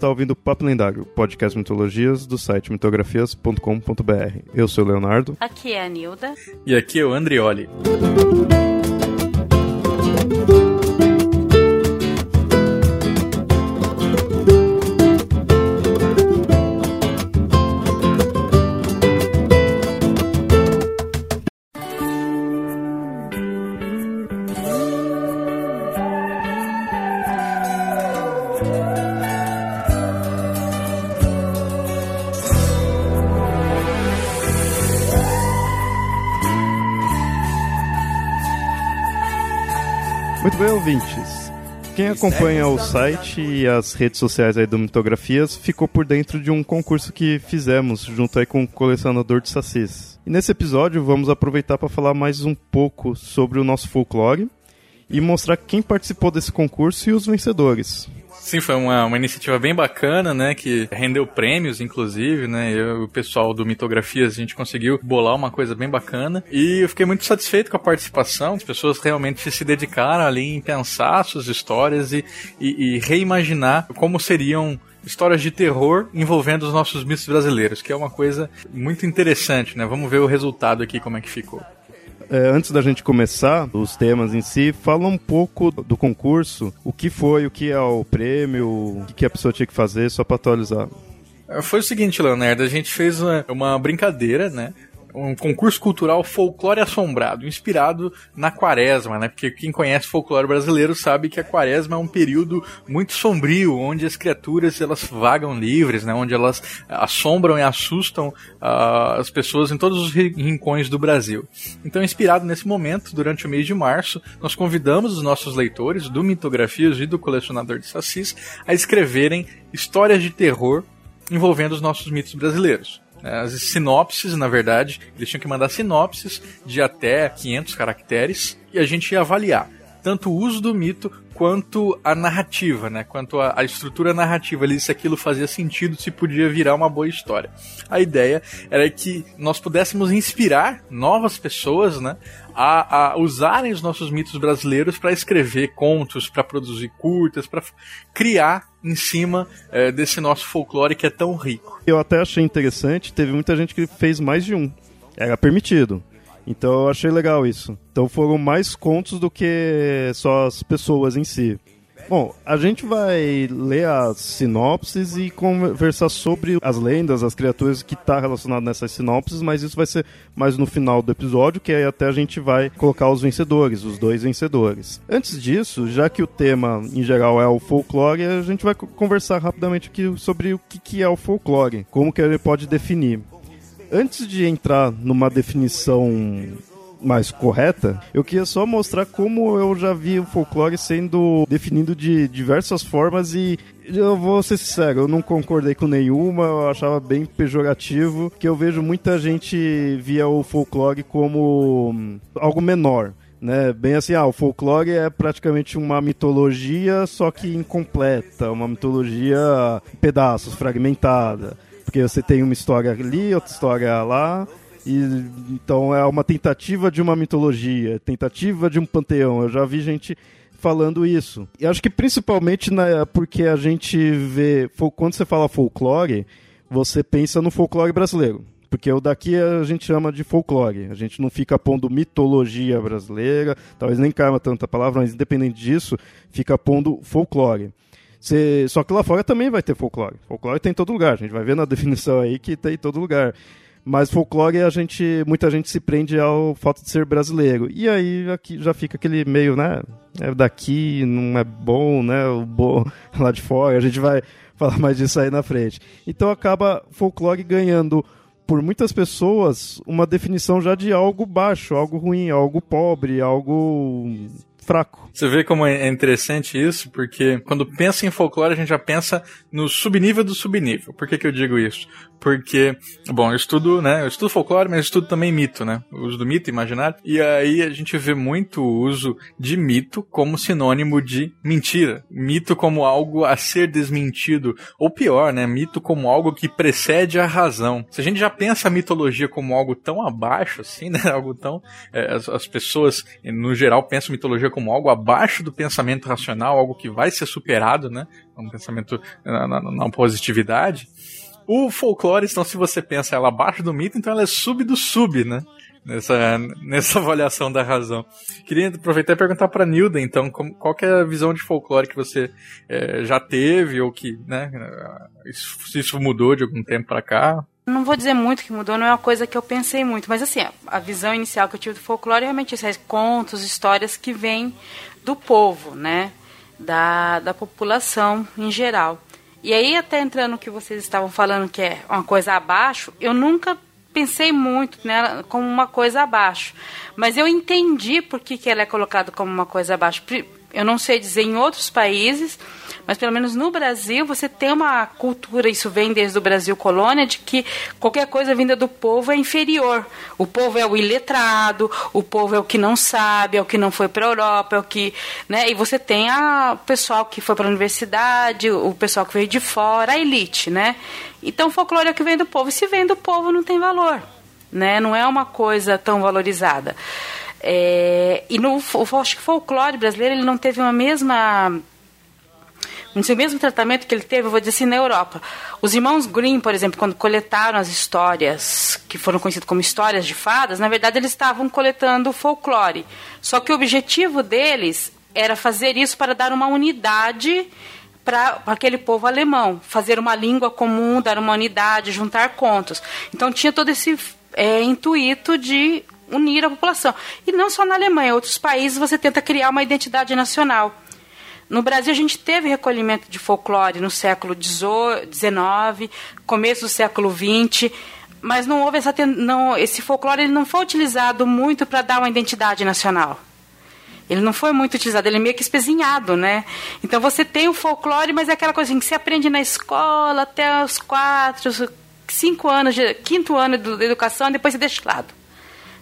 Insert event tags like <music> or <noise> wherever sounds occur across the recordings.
está ouvindo Papo Lendário, podcast mitologias do site mitografias.com.br. Eu sou o Leonardo. Aqui é a Nilda. E aqui é o Andrioli. Quem acompanha o site e as redes sociais aí do Mitografias ficou por dentro de um concurso que fizemos junto aí com o colecionador de sacis. E nesse episódio vamos aproveitar para falar mais um pouco sobre o nosso folclore e mostrar quem participou desse concurso e os vencedores. Sim, foi uma, uma iniciativa bem bacana, né? Que rendeu prêmios, inclusive, né? Eu, o pessoal do Mitografias, a gente conseguiu bolar uma coisa bem bacana. E eu fiquei muito satisfeito com a participação. As pessoas realmente se dedicaram ali em pensar suas histórias e, e, e reimaginar como seriam histórias de terror envolvendo os nossos mitos brasileiros, que é uma coisa muito interessante, né? Vamos ver o resultado aqui, como é que ficou. É, antes da gente começar os temas em si, fala um pouco do concurso, o que foi, o que é o prêmio, o que a pessoa tinha que fazer, só para atualizar. Foi o seguinte, Leonardo, a gente fez uma, uma brincadeira, né? Um concurso cultural folclore assombrado, inspirado na quaresma, né? Porque quem conhece folclore brasileiro sabe que a quaresma é um período muito sombrio, onde as criaturas elas vagam livres, né? Onde elas assombram e assustam uh, as pessoas em todos os rincões do Brasil. Então, inspirado nesse momento, durante o mês de março, nós convidamos os nossos leitores do Mitografias e do Colecionador de Sacis a escreverem histórias de terror envolvendo os nossos mitos brasileiros. As sinopses, na verdade, eles tinham que mandar sinopses de até 500 caracteres e a gente ia avaliar tanto o uso do mito quanto a narrativa, né? Quanto a, a, estrutura narrativa ali, se aquilo fazia sentido, se podia virar uma boa história. A ideia era que nós pudéssemos inspirar novas pessoas, né? A, a usarem os nossos mitos brasileiros para escrever contos, para produzir curtas, para criar em cima é, desse nosso folclore que é tão rico. Eu até achei interessante, teve muita gente que fez mais de um. Era permitido. Então eu achei legal isso. Então foram mais contos do que só as pessoas em si. Bom, a gente vai ler as sinopses e conversar sobre as lendas, as criaturas que está relacionado nessas sinopses, mas isso vai ser mais no final do episódio, que aí até a gente vai colocar os vencedores, os dois vencedores. Antes disso, já que o tema em geral é o folclore, a gente vai conversar rapidamente aqui sobre o que é o folclore, como que ele pode definir. Antes de entrar numa definição mais correta, eu queria só mostrar como eu já vi o folclore sendo definido de diversas formas e eu vou ser sincero, eu não concordei com nenhuma, eu achava bem pejorativo, que eu vejo muita gente via o folclore como algo menor. Né, bem assim, ah, o folclore é praticamente uma mitologia, só que incompleta, uma mitologia em pedaços, fragmentada. Porque você tem uma história ali, outra história lá, e então é uma tentativa de uma mitologia, tentativa de um panteão. Eu já vi gente falando isso. E acho que principalmente né, porque a gente vê. Quando você fala folclore, você pensa no folclore brasileiro. Porque o daqui a gente chama de folclore. A gente não fica pondo mitologia brasileira, talvez nem caia tanta palavra, mas independente disso, fica pondo folclore. Cê, só que lá fora também vai ter folclore. Folclore tem em todo lugar, a gente vai ver na <laughs> definição aí que tem em todo lugar. Mas folclore a gente, muita gente se prende ao fato de ser brasileiro. E aí aqui já fica aquele meio, né? É daqui, não é bom, né? O bom <laughs> lá de fora. A gente vai <laughs> falar mais disso aí na frente. Então acaba folclore ganhando por muitas pessoas uma definição já de algo baixo, algo ruim, algo pobre, algo fraco. Você vê como é interessante isso, porque quando pensa em folclore, a gente já pensa no subnível do subnível. Por que, que eu digo isso? Porque, bom, eu estudo, né? Eu estudo folclore, mas eu estudo também mito, né? O uso do mito imaginário. E aí a gente vê muito o uso de mito como sinônimo de mentira. Mito como algo a ser desmentido. Ou pior, né? Mito como algo que precede a razão. Se a gente já pensa a mitologia como algo tão abaixo, assim, <laughs> né? Algo tão. É, as, as pessoas, no geral, pensam mitologia como algo abaixo do pensamento racional, algo que vai ser superado, né? Um pensamento na, na, na positividade. O folclore, então, se você pensa ela abaixo do mito, então ela é sub do sub, né? Nessa, nessa avaliação da razão. Queria aproveitar e perguntar para Nilda, então, como, qual é a visão de folclore que você é, já teve, ou que, né, isso, se isso mudou de algum tempo para cá? Não vou dizer muito que mudou, não é uma coisa que eu pensei muito, mas assim, a visão inicial que eu tive do folclore é realmente isso, é contos, histórias que vêm do povo, né? Da, da população em geral. E aí, até entrando no que vocês estavam falando, que é uma coisa abaixo, eu nunca pensei muito nela como uma coisa abaixo. Mas eu entendi por que, que ela é colocada como uma coisa abaixo. Eu não sei dizer em outros países, mas pelo menos no Brasil você tem uma cultura, isso vem desde o Brasil colônia, de que qualquer coisa vinda do povo é inferior. O povo é o iletrado, o povo é o que não sabe, é o que não foi para a Europa, é o que, né? E você tem a, o pessoal que foi para a universidade, o pessoal que veio de fora, a elite, né? Então o folclore é o que vem do povo. E se vem do povo não tem valor, né? Não é uma coisa tão valorizada. É, e no acho que o folclore brasileiro ele não teve uma mesma o mesmo tratamento que ele teve, eu vou dizer assim, na Europa. Os irmãos Grimm, por exemplo, quando coletaram as histórias, que foram conhecidas como histórias de fadas, na verdade eles estavam coletando folclore. Só que o objetivo deles era fazer isso para dar uma unidade para aquele povo alemão, fazer uma língua comum, dar uma unidade, juntar contos. Então tinha todo esse é, intuito de unir a população. E não só na Alemanha, em outros países você tenta criar uma identidade nacional. No Brasil, a gente teve recolhimento de folclore no século XIX, começo do século XX, mas não houve essa não, esse folclore ele não foi utilizado muito para dar uma identidade nacional. Ele não foi muito utilizado, ele é meio que espezinhado, né? Então você tem o folclore, mas é aquela coisa que você aprende na escola até os quatro, cinco anos, quinto ano de educação, depois você deixa de lado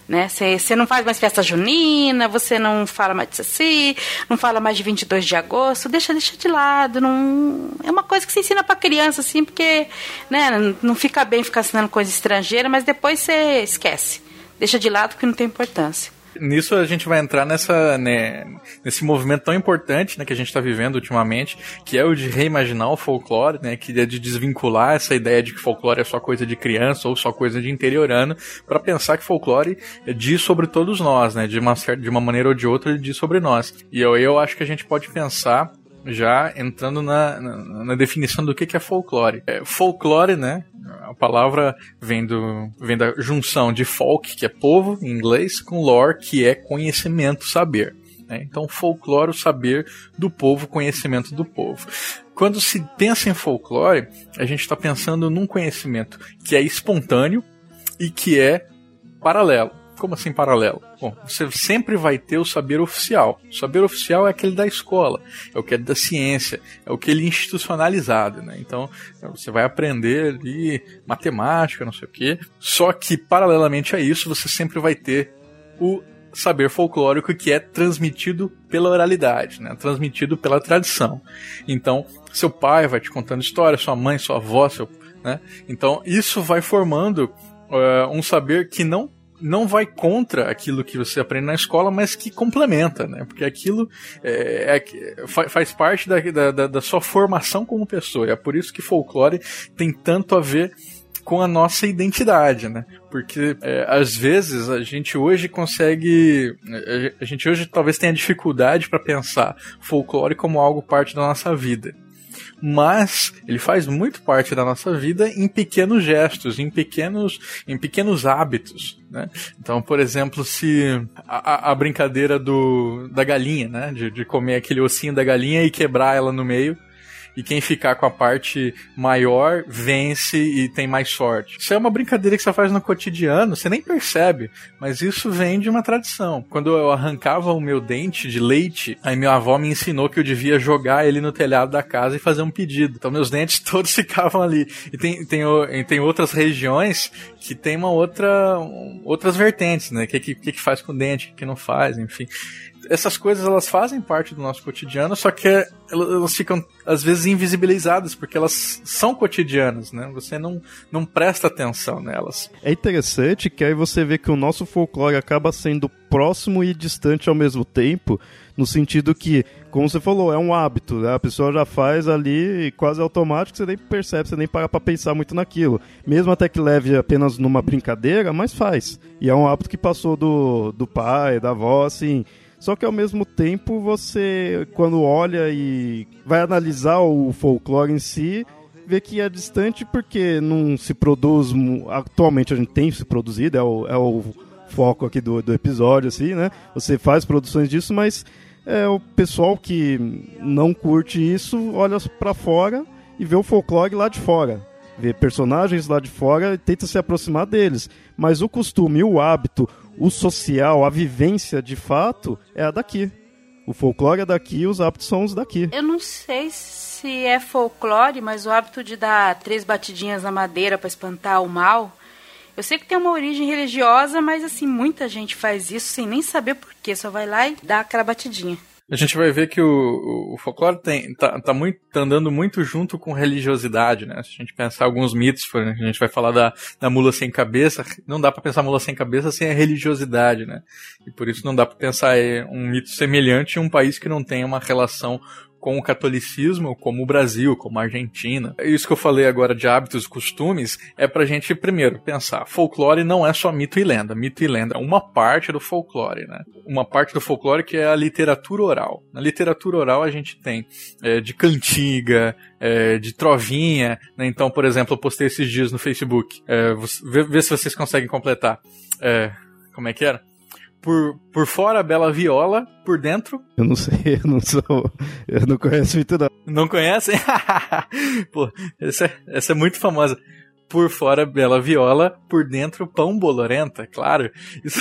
né? Você não faz mais festa junina, você não fala mais de Saci, não fala mais de 22 de agosto, deixa, deixa de lado. Não... É uma coisa que você ensina para criança, assim, porque né, não fica bem ficar ensinando coisa estrangeira, mas depois você esquece. Deixa de lado porque não tem importância nisso a gente vai entrar nessa, né, nesse movimento tão importante né, que a gente está vivendo ultimamente, que é o de reimaginar o folclore, né, que é de desvincular essa ideia de que folclore é só coisa de criança ou só coisa de interiorano, para pensar que folclore diz sobre todos nós, né, de uma, certa, de uma maneira ou de outra ele diz sobre nós. E eu, eu acho que a gente pode pensar já entrando na, na, na, definição do que, que é folclore. É, folclore, né? A palavra vem, do, vem da junção de folk, que é povo em inglês, com lore, que é conhecimento, saber. Né? Então, folclore, o saber do povo, conhecimento do povo. Quando se pensa em folclore, a gente está pensando num conhecimento que é espontâneo e que é paralelo. Como assim paralelo? Bom, você sempre vai ter o saber oficial. O saber oficial é aquele da escola, é o que é da ciência, é o que ele é institucionalizado, né? Então, você vai aprender ali matemática, não sei o quê. Só que, paralelamente a isso, você sempre vai ter o saber folclórico que é transmitido pela oralidade, né? transmitido pela tradição. Então, seu pai vai te contando história, sua mãe, sua avó, seu, né? Então, isso vai formando uh, um saber que não não vai contra aquilo que você aprende na escola, mas que complementa, né? Porque aquilo é, é, faz parte da, da, da, sua formação como pessoa. E é por isso que folclore tem tanto a ver com a nossa identidade, né? Porque é, às vezes a gente hoje consegue, a gente hoje talvez tenha dificuldade para pensar folclore como algo parte da nossa vida mas ele faz muito parte da nossa vida em pequenos gestos, em pequenos, em pequenos hábitos. Né? Então, por exemplo, se a, a brincadeira do, da galinha, né? De, de comer aquele ossinho da galinha e quebrar ela no meio e quem ficar com a parte maior vence e tem mais sorte. Isso é uma brincadeira que você faz no cotidiano, você nem percebe, mas isso vem de uma tradição. Quando eu arrancava o meu dente de leite, aí minha avó me ensinou que eu devia jogar ele no telhado da casa e fazer um pedido. Então meus dentes <laughs> todos ficavam ali. E tem, tem, tem outras regiões que tem uma outra outras vertentes, né? O que, que, que faz com o dente, o que não faz, enfim essas coisas elas fazem parte do nosso cotidiano, só que elas ficam às vezes invisibilizadas porque elas são cotidianas, né? Você não, não presta atenção nelas. É interessante que aí você vê que o nosso folclore acaba sendo próximo e distante ao mesmo tempo, no sentido que, como você falou, é um hábito, né? a pessoa já faz ali quase automático, você nem percebe, você nem para pra pensar muito naquilo. Mesmo até que leve apenas numa brincadeira, mas faz. E é um hábito que passou do, do pai, da avó, assim. Só que ao mesmo tempo você, quando olha e vai analisar o folclore em si, vê que é distante porque não se produz. Atualmente a gente tem se produzido, é o, é o foco aqui do, do episódio, assim, né? Você faz produções disso, mas é, o pessoal que não curte isso olha para fora e vê o folclore lá de fora. Vê personagens lá de fora e tenta se aproximar deles. Mas o costume, o hábito, o social, a vivência de fato é a daqui. O folclore é daqui, os hábitos são os daqui. Eu não sei se é folclore, mas o hábito de dar três batidinhas na madeira para espantar o mal. Eu sei que tem uma origem religiosa, mas assim, muita gente faz isso sem nem saber por quê. Só vai lá e dá aquela batidinha a gente vai ver que o, o folclore tem, tá, tá, muito, tá andando muito junto com religiosidade, né? Se a gente pensar alguns mitos, a gente vai falar da, da mula sem cabeça, não dá para pensar mula sem cabeça sem a religiosidade, né? E por isso não dá para pensar um mito semelhante em um país que não tem uma relação com o catolicismo, como o Brasil, como a Argentina. Isso que eu falei agora de hábitos e costumes é pra gente, primeiro, pensar: folclore não é só mito e lenda. Mito e lenda é uma parte do folclore, né? Uma parte do folclore que é a literatura oral. Na literatura oral a gente tem é, de cantiga, é, de trovinha, né? Então, por exemplo, eu postei esses dias no Facebook. É, vê, vê, se vocês conseguem completar. É, como é que era? Por, por fora, bela viola, por dentro. Eu não sei, <laughs> eu não sou. Eu não conheço muito, não. Não conhece? <laughs> Pô, essa é, essa é muito famosa. Por fora, bela viola, por dentro, pão bolorenta, claro. Isso,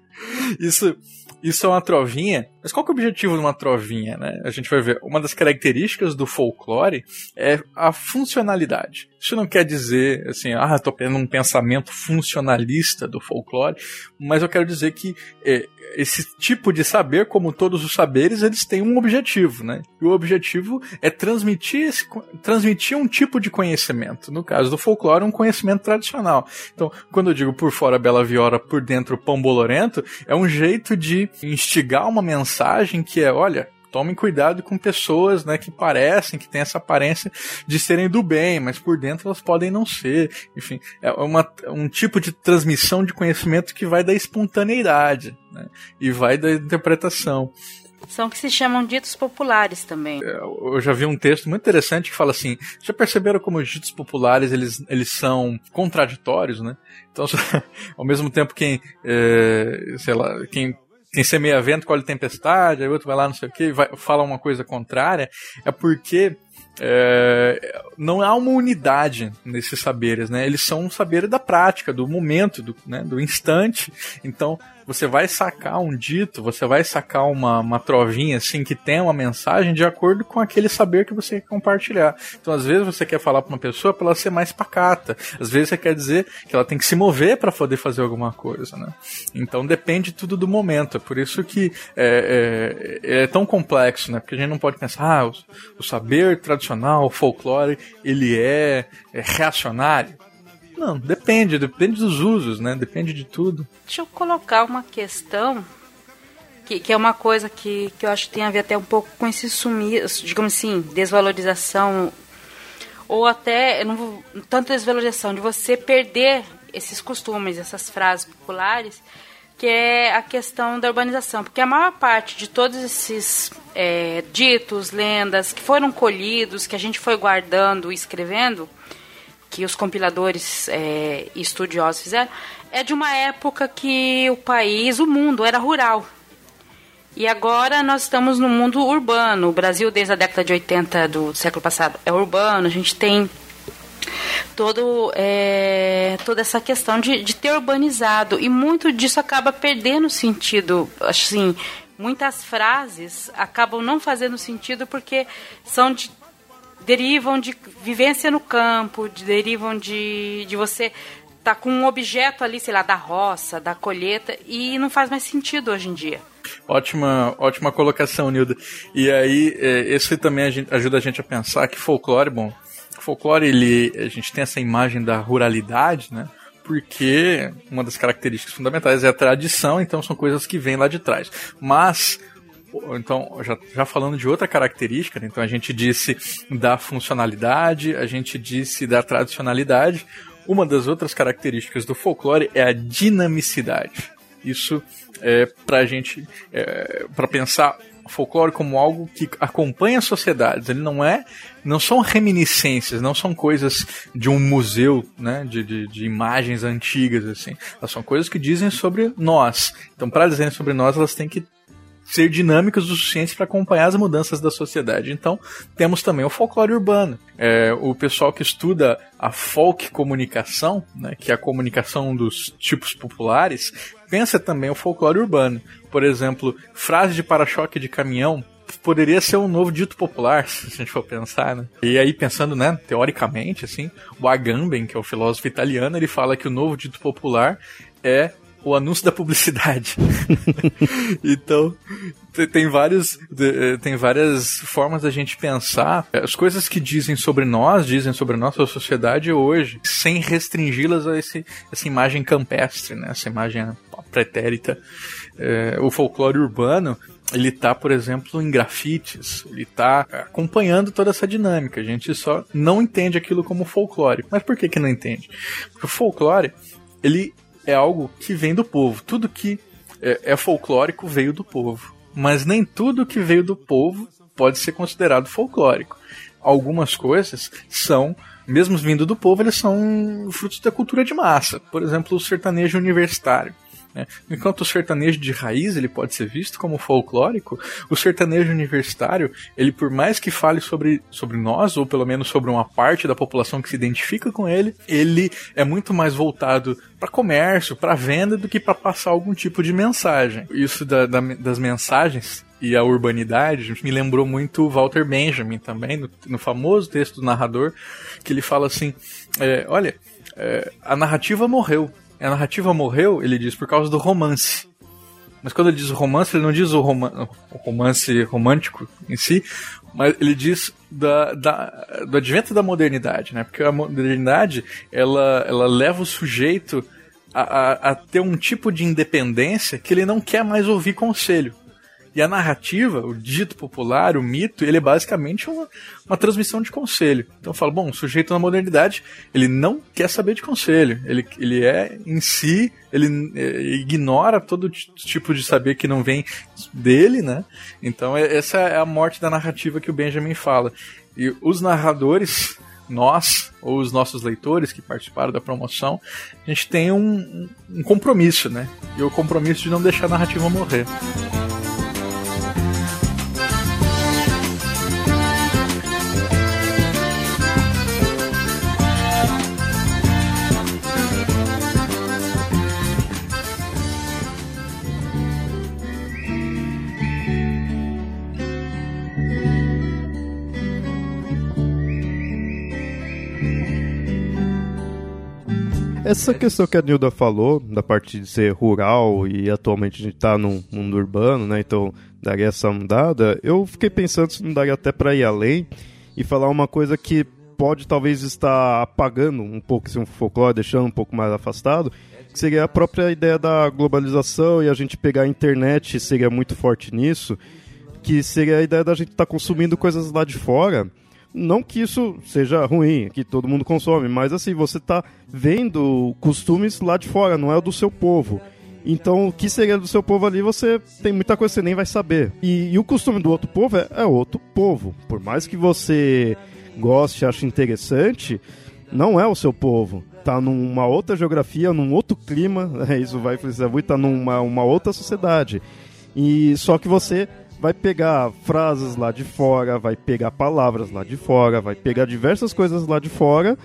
<laughs> isso, isso é uma trovinha. Mas qual é o objetivo de uma trovinha, né? A gente vai ver. Uma das características do folclore é a funcionalidade. Isso não quer dizer, assim, ah, tô tendo um pensamento funcionalista do folclore, mas eu quero dizer que é, esse tipo de saber, como todos os saberes, eles têm um objetivo, né? E o objetivo é transmitir, esse, transmitir um tipo de conhecimento. No caso do folclore, um conhecimento tradicional. Então, quando eu digo por fora bela viola, por dentro pão bolorento, é um jeito de instigar uma mensagem que é, olha, tomem cuidado com pessoas, né, que parecem, que têm essa aparência de serem do bem, mas por dentro elas podem não ser. Enfim, é uma, um tipo de transmissão de conhecimento que vai da espontaneidade, né, e vai da interpretação. São que se chamam ditos populares também. É, eu já vi um texto muito interessante que fala assim: já perceberam como os ditos populares eles, eles são contraditórios, né? Então, <laughs> ao mesmo tempo quem, é, sei lá, quem quem semeia vento colhe tempestade, aí outro vai lá não sei o que, fala uma coisa contrária, é porque é, não há uma unidade nesses saberes, né? Eles são um saber da prática, do momento, do, né, do instante. Então, você vai sacar um dito, você vai sacar uma, uma trovinha assim que tem uma mensagem de acordo com aquele saber que você quer compartilhar. Então, às vezes você quer falar para uma pessoa para ela ser mais pacata. Às vezes você quer dizer que ela tem que se mover para poder fazer alguma coisa, né? Então depende tudo do momento. É por isso que é, é, é tão complexo, né? Porque a gente não pode pensar, ah, o, o saber tradicional, o folclore, ele é, é reacionário. Não, depende, depende dos usos, né? Depende de tudo. Deixa eu colocar uma questão que, que é uma coisa que, que eu acho que tem a ver até um pouco com esse sumir, digamos assim, desvalorização ou até, não vou, tanto desvalorização, de você perder esses costumes, essas frases populares, que é a questão da urbanização. Porque a maior parte de todos esses é, ditos, lendas que foram colhidos, que a gente foi guardando e escrevendo, que os compiladores é, e estudiosos fizeram, é de uma época que o país, o mundo, era rural. E agora nós estamos no mundo urbano. O Brasil, desde a década de 80 do século passado, é urbano. A gente tem todo, é, toda essa questão de, de ter urbanizado. E muito disso acaba perdendo sentido. Assim, muitas frases acabam não fazendo sentido porque são de derivam de vivência no campo, de, derivam de, de você tá com um objeto ali, sei lá, da roça, da colheita, e não faz mais sentido hoje em dia. Ótima, ótima colocação, Nilda. E aí, é, também a gente, ajuda a gente a pensar que folclore, bom, folclore, ele, a gente tem essa imagem da ruralidade, né? Porque uma das características fundamentais é a tradição, então são coisas que vêm lá de trás. Mas então, já, já falando de outra característica, né? então a gente disse da funcionalidade, a gente disse da tradicionalidade. Uma das outras características do folclore é a dinamicidade. Isso é para a gente, é, para pensar folclore como algo que acompanha sociedades. Ele não é, não são reminiscências, não são coisas de um museu, né, de, de, de imagens antigas assim. Elas são coisas que dizem sobre nós. Então, para dizerem sobre nós, elas têm que ser dinâmicas o suficiente para acompanhar as mudanças da sociedade. Então, temos também o folclore urbano. É, o pessoal que estuda a folk comunicação, né, que é a comunicação dos tipos populares, pensa também o folclore urbano. Por exemplo, frase de para-choque de caminhão poderia ser um novo dito popular, <laughs> se a gente for pensar, né? E aí, pensando, né, teoricamente, assim, o Agamben, que é o filósofo italiano, ele fala que o novo dito popular é o anúncio da publicidade. <laughs> então, tem vários eh, tem várias formas da gente pensar as coisas que dizem sobre nós, dizem sobre a nossa sociedade hoje, sem restringi-las a esse, essa imagem campestre, né? essa imagem pretérita. É, o folclore urbano ele está, por exemplo, em grafites, ele está acompanhando toda essa dinâmica. A gente só não entende aquilo como folclore. Mas por que que não entende? Porque o folclore, ele é algo que vem do povo. Tudo que é, é folclórico veio do povo. Mas nem tudo que veio do povo pode ser considerado folclórico. Algumas coisas são, mesmo vindo do povo, eles são frutos da cultura de massa. Por exemplo, o sertanejo universitário. Né? Enquanto o sertanejo de raiz ele pode ser visto como folclórico, o sertanejo universitário, ele por mais que fale sobre, sobre nós, ou pelo menos sobre uma parte da população que se identifica com ele, ele é muito mais voltado para comércio, para venda, do que para passar algum tipo de mensagem. Isso da, da, das mensagens e a urbanidade me lembrou muito Walter Benjamin também, no, no famoso texto do narrador, que ele fala assim: é, olha, é, a narrativa morreu, a narrativa morreu, ele diz, por causa do romance. Mas quando ele diz romance, ele não diz o, o romance romântico em si, mas ele diz da, da, do advento da modernidade, né? Porque a modernidade, ela, ela leva o sujeito a, a, a ter um tipo de independência que ele não quer mais ouvir conselho. E a narrativa, o dito popular, o mito, ele é basicamente uma, uma transmissão de conselho. Então eu falo, bom, o sujeito na modernidade, ele não quer saber de conselho. Ele, ele é em si, ele é, ignora todo tipo de saber que não vem dele, né? Então é, essa é a morte da narrativa que o Benjamin fala. E os narradores, nós, ou os nossos leitores que participaram da promoção, a gente tem um, um compromisso, né? E o compromisso de não deixar a narrativa morrer. Essa questão que a Nilda falou, da parte de ser rural e atualmente a gente está num mundo urbano, né? Então daria essa mudada. Eu fiquei pensando se não daria até para ir além e falar uma coisa que pode talvez estar apagando um pouco esse folclore, deixando um pouco mais afastado, que seria a própria ideia da globalização e a gente pegar a internet seria muito forte nisso, que seria a ideia da gente estar tá consumindo coisas lá de fora não que isso seja ruim, que todo mundo consome, mas assim, você está vendo costumes lá de fora, não é o do seu povo. Então, o que seria do seu povo ali, você tem muita coisa que você nem vai saber. E, e o costume do outro povo é, é, outro povo. Por mais que você goste, ache interessante, não é o seu povo. Tá numa outra geografia, num outro clima, <laughs> é, isso vai influenciar muito, tá numa uma outra sociedade. E só que você vai pegar frases lá de fora, vai pegar palavras lá de fora, vai pegar diversas coisas lá de fora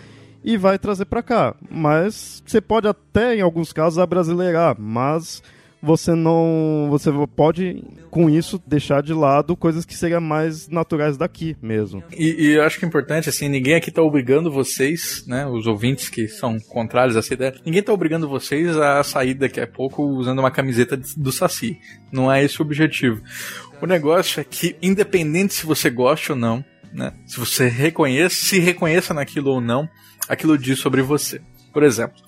e vai trazer para cá. Mas você pode até, em alguns casos, abrasileirar, mas você não. Você pode, com isso, deixar de lado coisas que seriam mais naturais daqui mesmo. E, e eu acho que é importante, assim, ninguém aqui tá obrigando vocês, né? Os ouvintes que são contrários a essa ideia, ninguém tá obrigando vocês a sair daqui a pouco usando uma camiseta do Saci. Não é esse o objetivo. O negócio é que, independente se você gosta ou não, né? Se você reconheça, se reconheça naquilo ou não, aquilo diz sobre você. Por exemplo,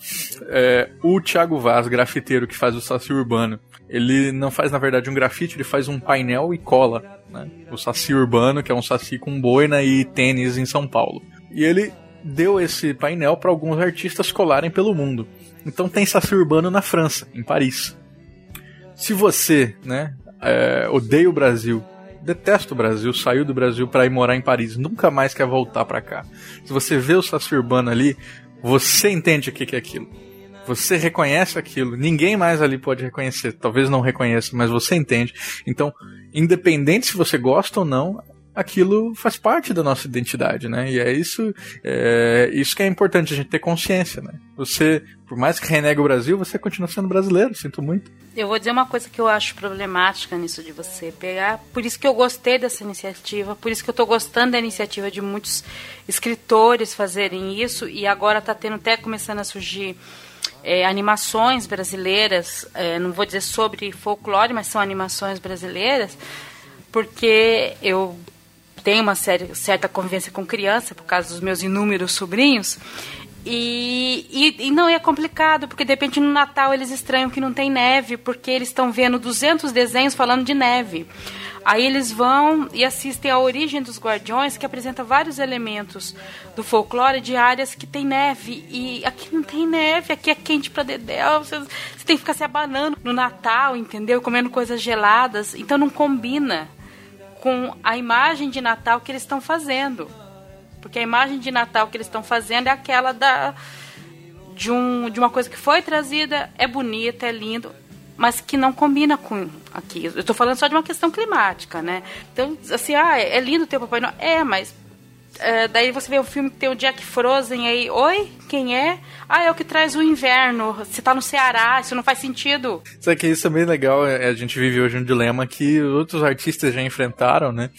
é, o Thiago Vaz, grafiteiro que faz o Saci Urbano, ele não faz, na verdade, um grafite, ele faz um painel e cola. Né? O Saci Urbano, que é um Saci com boina e tênis em São Paulo. E ele deu esse painel para alguns artistas colarem pelo mundo. Então tem Saci Urbano na França, em Paris. Se você né, é, odeia o Brasil detesta o Brasil, saiu do Brasil para ir morar em Paris, nunca mais quer voltar para cá. Se você vê o Saci Urbano ali, você entende o que é aquilo. Você reconhece aquilo. Ninguém mais ali pode reconhecer. Talvez não reconheça, mas você entende. Então, independente se você gosta ou não, aquilo faz parte da nossa identidade, né? E é isso, é, isso que é importante a gente ter consciência, né? Você, por mais que renegue o Brasil, você continua sendo brasileiro, sinto muito. Eu vou dizer uma coisa que eu acho problemática nisso de você pegar, por isso que eu gostei dessa iniciativa, por isso que eu estou gostando da iniciativa de muitos escritores fazerem isso, e agora está tendo até começando a surgir é, animações brasileiras, é, não vou dizer sobre folclore, mas são animações brasileiras, porque eu tenho uma certa convivência com criança, por causa dos meus inúmeros sobrinhos. E, e, e, não é complicado, porque de repente no Natal eles estranham que não tem neve, porque eles estão vendo 200 desenhos falando de neve. Aí eles vão e assistem a Origem dos Guardiões, que apresenta vários elementos do folclore de áreas que tem neve. E aqui não tem neve, aqui é quente pra dedéu. Você, você tem que ficar se abanando no Natal, entendeu? Comendo coisas geladas. Então não combina com a imagem de Natal que eles estão fazendo. Porque a imagem de Natal que eles estão fazendo é aquela da de, um, de uma coisa que foi trazida, é bonita, é lindo, mas que não combina com aqui. Eu estou falando só de uma questão climática, né? Então, assim, ah, é lindo ter o Papai Noel. É, mas é, daí você vê o filme que tem o Jack Frozen aí. Oi? Quem é? Ah, é o que traz o inverno. Você tá no Ceará, isso não faz sentido. Sabe que isso é bem legal. É, a gente vive hoje um dilema que outros artistas já enfrentaram, né?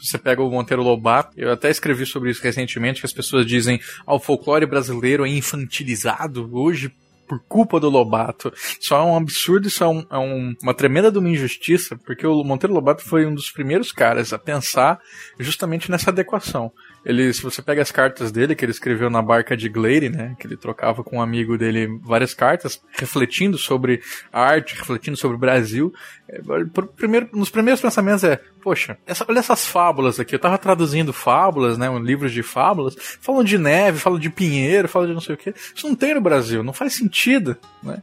Você pega o Monteiro Lobato, eu até escrevi sobre isso recentemente, que as pessoas dizem ah, o folclore brasileiro é infantilizado hoje por culpa do Lobato. Isso é um absurdo, isso é, um, é um, uma tremenda de uma injustiça, porque o Monteiro Lobato foi um dos primeiros caras a pensar justamente nessa adequação. Ele, se você pega as cartas dele, que ele escreveu na barca de Glade, né, que ele trocava com um amigo dele várias cartas, refletindo sobre arte, refletindo sobre o Brasil, é, primeiro, nos primeiros pensamentos é, poxa, essa, olha essas fábulas aqui, eu tava traduzindo fábulas, né, um livros de fábulas, falam de neve, falam de pinheiro, falam de não sei o que, isso não tem no Brasil, não faz sentido, né,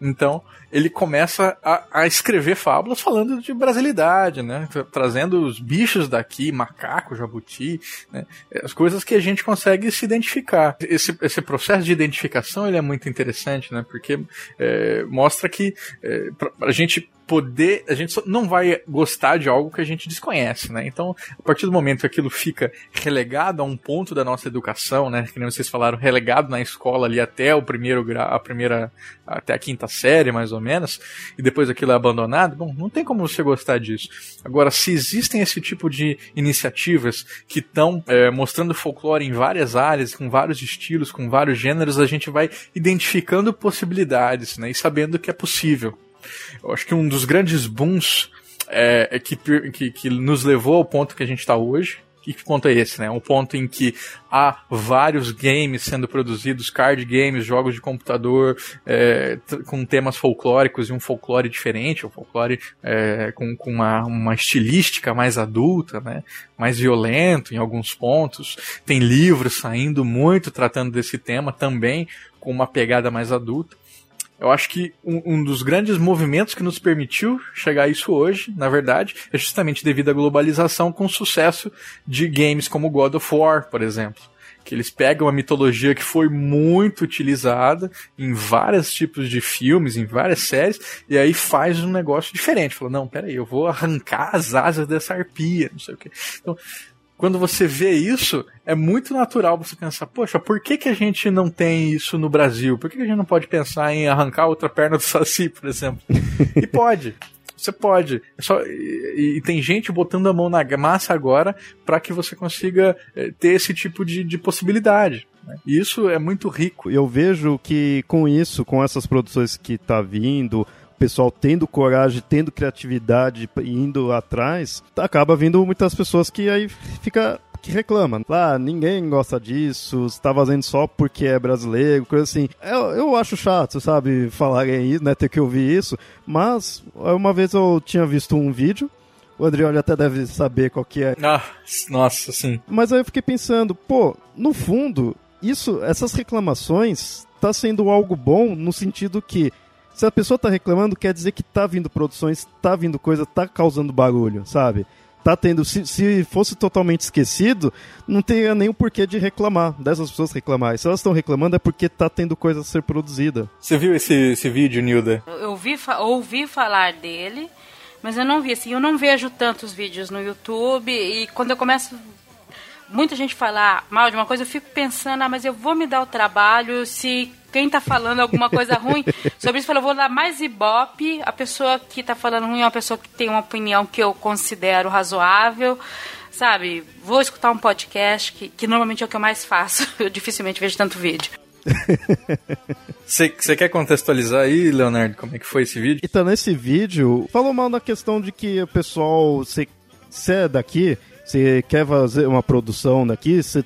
então, ele começa a, a, escrever fábulas falando de brasilidade, né? Trazendo os bichos daqui, macaco, jabuti, né? as coisas que a gente consegue se identificar. Esse, esse processo de identificação ele é muito interessante, né? Porque é, mostra que é, a gente poder, a gente não vai gostar de algo que a gente desconhece, né? Então, a partir do momento que aquilo fica relegado a um ponto da nossa educação, né? Que nem vocês falaram, relegado na escola ali até o primeiro grau, a primeira, até a quinta série, mais ou menos, e depois aquilo é abandonado, bom, não tem como você gostar disso. Agora, se existem esse tipo de iniciativas que estão é, mostrando folclore em várias áreas, com vários estilos, com vários gêneros, a gente vai identificando possibilidades, né? E sabendo que é possível. Eu acho que um dos grandes booms é, é que, que, que, nos levou ao ponto que a gente está hoje. E que ponto é esse, né? Um ponto em que há vários games sendo produzidos, card games, jogos de computador é, com temas folclóricos e um folclore diferente, um folclore é, com, com uma, uma estilística mais adulta, né? mais violento em alguns pontos. Tem livros saindo muito tratando desse tema também, com uma pegada mais adulta. Eu acho que um, um, dos grandes movimentos que nos permitiu chegar a isso hoje, na verdade, é justamente devido à globalização com o sucesso de games como God of War, por exemplo. Que eles pegam a mitologia que foi muito utilizada em vários tipos de filmes, em várias séries, e aí faz um negócio diferente. Fala, não, peraí, eu vou arrancar as asas dessa arpia, não sei o quê. Então, quando você vê isso, é muito natural você pensar, poxa, por que, que a gente não tem isso no Brasil? Por que, que a gente não pode pensar em arrancar outra perna do Saci, <laughs> por exemplo? e pode. Você pode. É só, e, e, tem gente botando a mão na massa agora para que você consiga é, ter esse tipo de, de possibilidade. Né? E isso é muito rico. Eu vejo que com isso, com essas produções que tá vindo, pessoal tendo coragem, tendo criatividade, indo atrás, acaba vindo muitas pessoas que aí fica que reclama. Ah, ninguém gosta disso, está fazendo só porque é brasileiro, coisa assim. Eu, eu acho chato, sabe, falarem isso, né, ter que ouvir isso, mas uma vez eu tinha visto um vídeo o Adriano até deve saber qual que é. Ah, nossa, sim. Mas aí eu fiquei pensando, pô, no fundo, isso, essas reclamações tá sendo algo bom no sentido que se a pessoa tá reclamando, quer dizer que tá vindo produções, tá vindo coisa, tá causando barulho, sabe? tá tendo. Se, se fosse totalmente esquecido, não teria nenhum porquê de reclamar, dessas pessoas reclamar. E se elas estão reclamando é porque tá tendo coisa a ser produzida. Você viu esse, esse vídeo, Nilda? Eu ouvi, ouvi falar dele, mas eu não vi. Assim, eu não vejo tantos vídeos no YouTube e quando eu começo muita gente falar mal de uma coisa, eu fico pensando, ah, mas eu vou me dar o trabalho se quem tá falando alguma coisa ruim <laughs> sobre isso, eu vou dar mais ibope. A pessoa que tá falando ruim é uma pessoa que tem uma opinião que eu considero razoável. Sabe, vou escutar um podcast, que, que normalmente é o que eu mais faço. <laughs> Eu dificilmente vejo tanto vídeo. <laughs> Você quer contextualizar aí, Leonardo, como é que foi esse vídeo? Então, nesse vídeo, falou mal na questão de que o pessoal, você é daqui, você quer fazer uma produção daqui, você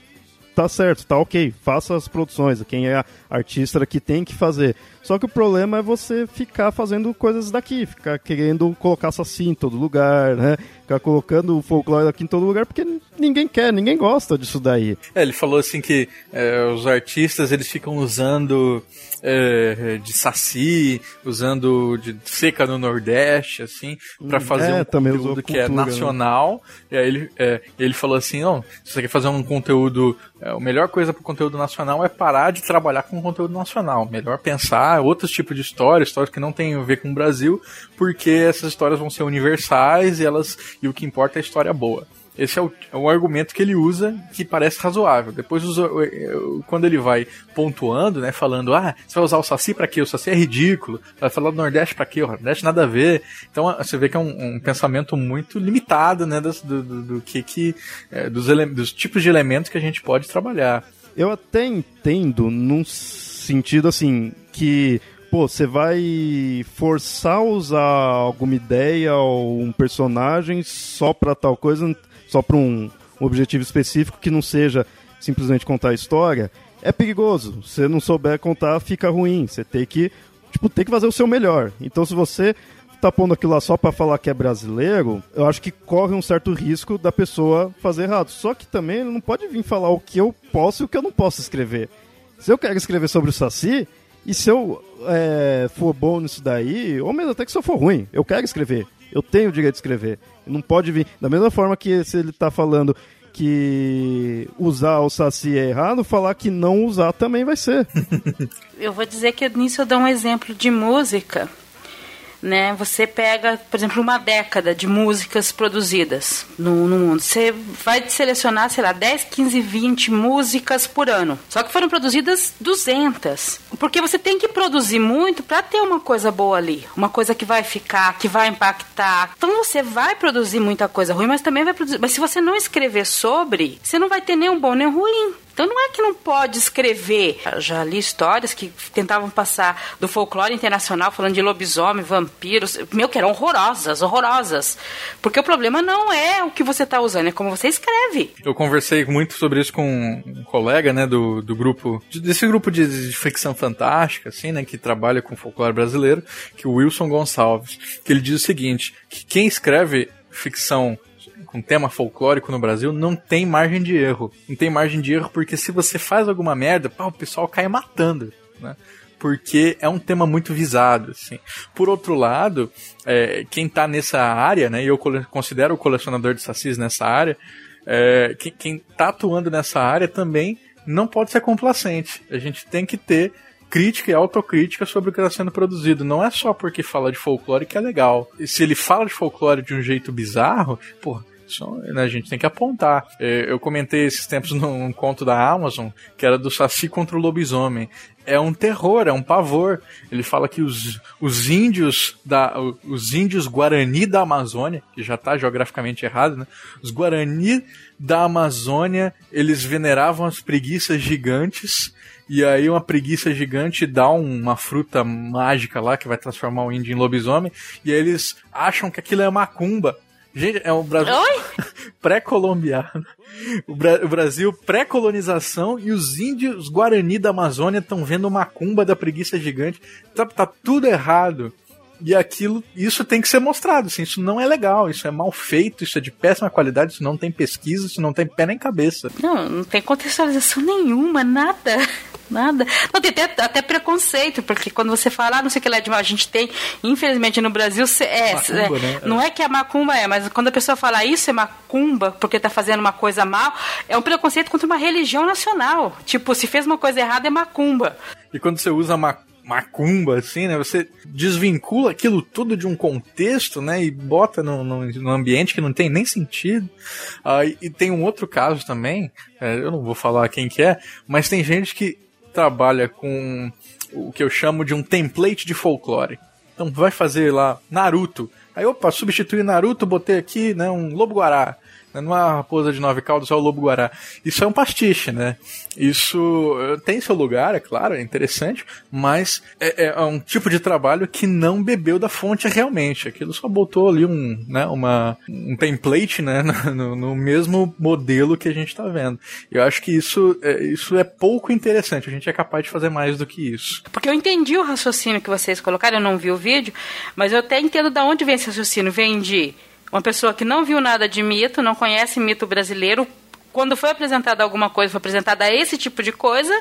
tá certo, tá ok, faça as produções, quem é artista que tem que fazer. Só que o problema é você ficar fazendo coisas daqui, ficar querendo colocar saci em todo lugar, né? Ficar colocando o folclore aqui em todo lugar, porque ninguém quer, ninguém gosta disso daí. É, ele falou assim que é, os artistas eles ficam usando é, de saci, usando de seca no Nordeste, assim, para hum, fazer é, um conteúdo que é cultura, é nacional. Né? E aí ele, é, ele falou assim, não, se você quer fazer um conteúdo, é, a melhor coisa para o conteúdo nacional é parar de trabalhar com conteúdo nacional. Melhor pensar outros tipos de histórias, histórias que não têm a ver com o Brasil, porque essas histórias vão ser universais e elas e o que importa é a história boa. Esse é o, é o argumento que ele usa que parece razoável. Depois, quando ele vai pontuando, né, falando, ah, você vai usar o Saci para quê? O Saci é ridículo. Vai falar do Nordeste para quê? O Nordeste nada a ver. Então, você vê que é um, um pensamento muito limitado, né, do, do, do que, que é, dos, dos tipos de elementos que a gente pode trabalhar. Eu até entendo num sentido assim que pô, você vai forçar a usar alguma ideia ou um personagem só pra tal coisa, só para um, um objetivo específico que não seja simplesmente contar a história, é perigoso. Se não souber contar, fica ruim. Você tem que, tipo, tem que fazer o seu melhor. Então, se você tá pondo aquilo lá só para falar que é brasileiro, eu acho que corre um certo risco da pessoa fazer errado. Só que também ele não pode vir falar o que eu posso e o que eu não posso escrever. Se eu quero escrever sobre o Saci, e se eu é, for bom nisso daí, ou mesmo até que se eu for ruim, eu quero escrever. Eu tenho o direito de escrever. Não pode vir. Da mesma forma que se ele está falando que usar o Saci é errado, falar que não usar também vai ser. <laughs> eu vou dizer que nisso eu dou um exemplo de música né? Você pega, por exemplo, uma década de músicas produzidas no, no, mundo. Você vai selecionar, sei lá, 10, 15, 20 músicas por ano. Só que foram produzidas 200. Porque você tem que produzir muito para ter uma coisa boa ali. Uma coisa que vai ficar, que vai impactar. Então você vai produzir muita coisa ruim, mas também vai produzir. Mas se você não escrever sobre, você não vai ter nem um bom nem um ruim. Então não é que não pode escrever. Eu já li histórias que tentavam passar do folclore internacional falando de lobisomem, vampiros, meu, que eram horrorosas, horrorosas. Porque o problema não é o que você está usando, é como você escreve. Eu conversei muito sobre isso com um colega, né, do, do grupo, desse grupo de, de ficção fantástica, assim, né, que trabalha com folclore brasileiro, que é o Wilson Gonçalves, que ele diz o seguinte, que quem escreve ficção com tema folclórico no Brasil, não tem margem de erro. Não tem margem de erro porque se você faz alguma merda, pá, o pessoal cai matando, né? Porque é um tema muito visado, assim. Por outro lado, é, quem tá nessa área, né, e eu considero o colecionador de sacis nessa área, é, quem, quem tá atuando nessa área também não pode ser complacente. A gente tem que ter crítica e autocrítica sobre o que está sendo produzido. Não é só porque fala de folclore que é legal. E se ele fala de folclore de um jeito bizarro, pô, Isso né, a gente tem que apontar. É, eu comentei esses tempos <laughs> num conto da Amazon, que era do Saci contra o lobisomem é um terror, é um pavor. Ele fala que os, os índios da os índios Guarani da Amazônia, que já está geograficamente errado, né? Os Guarani da Amazônia, eles veneravam as preguiças gigantes e aí uma preguiça gigante dá uma fruta mágica lá que vai transformar o índio em lobisomem e aí eles acham que aquilo é macumba. Gente, é um Brasil <laughs> pré-colombiano. O, Bra o, Brasil pré-colonização e os índios Guarani da Amazônia estão vendo uma cumba da preguiça gigante. Tá, tá, tudo errado. E aquilo, isso tem que ser mostrado, assim, isso não é legal, isso é mal feito, isso é de péssima qualidade, isso não tem pesquisa, isso não tem pé nem cabeça. Não, não tem contextualização nenhuma, nada. Nada. Não, tem até, até, preconceito, porque quando você fala, ah, não sei o que lá é de mal, a gente tem, infelizmente no Brasil, é, macumba, é né? não é que a macumba é, mas quando a pessoa fala isso é macumba, porque está fazendo uma coisa mal, é um preconceito contra uma religião nacional. Tipo, se fez uma coisa errada é macumba. E quando você usa macumba, macumba, assim, né? Você desvincula aquilo tudo de um contexto, né? E bota no, no, no ambiente que não tem nem sentido. Uh, e, e, tem um outro caso também, é, eu não vou falar quem que é, mas tem gente que trabalha com o que eu chamo de um template de folclore. Então vai fazer lá Naruto. Aí, opa, substituir Naruto, botei aqui, né, um lobo-guará. Não é uma raposa de nove caudas, é o lobo-guará. Isso é um pastiche, né? Isso eh, tem seu lugar, é claro, é interessante, mas é, é, um tipo de trabalho que não bebeu da fonte realmente. Aquilo só botou ali um, né, uma, um template né, <laughs> no, no mesmo modelo que a gente está vendo. Eu acho que isso é, isso é pouco interessante. A gente é capaz de fazer mais do que isso. Porque eu entendi o raciocínio que vocês colocaram, eu não vi o vídeo, mas eu até entendo de onde vem esse raciocínio. Vem de uma pessoa que não viu nada de mito, não conhece mito brasileiro, quando foi apresentada alguma coisa, foi apresentada esse tipo de coisa,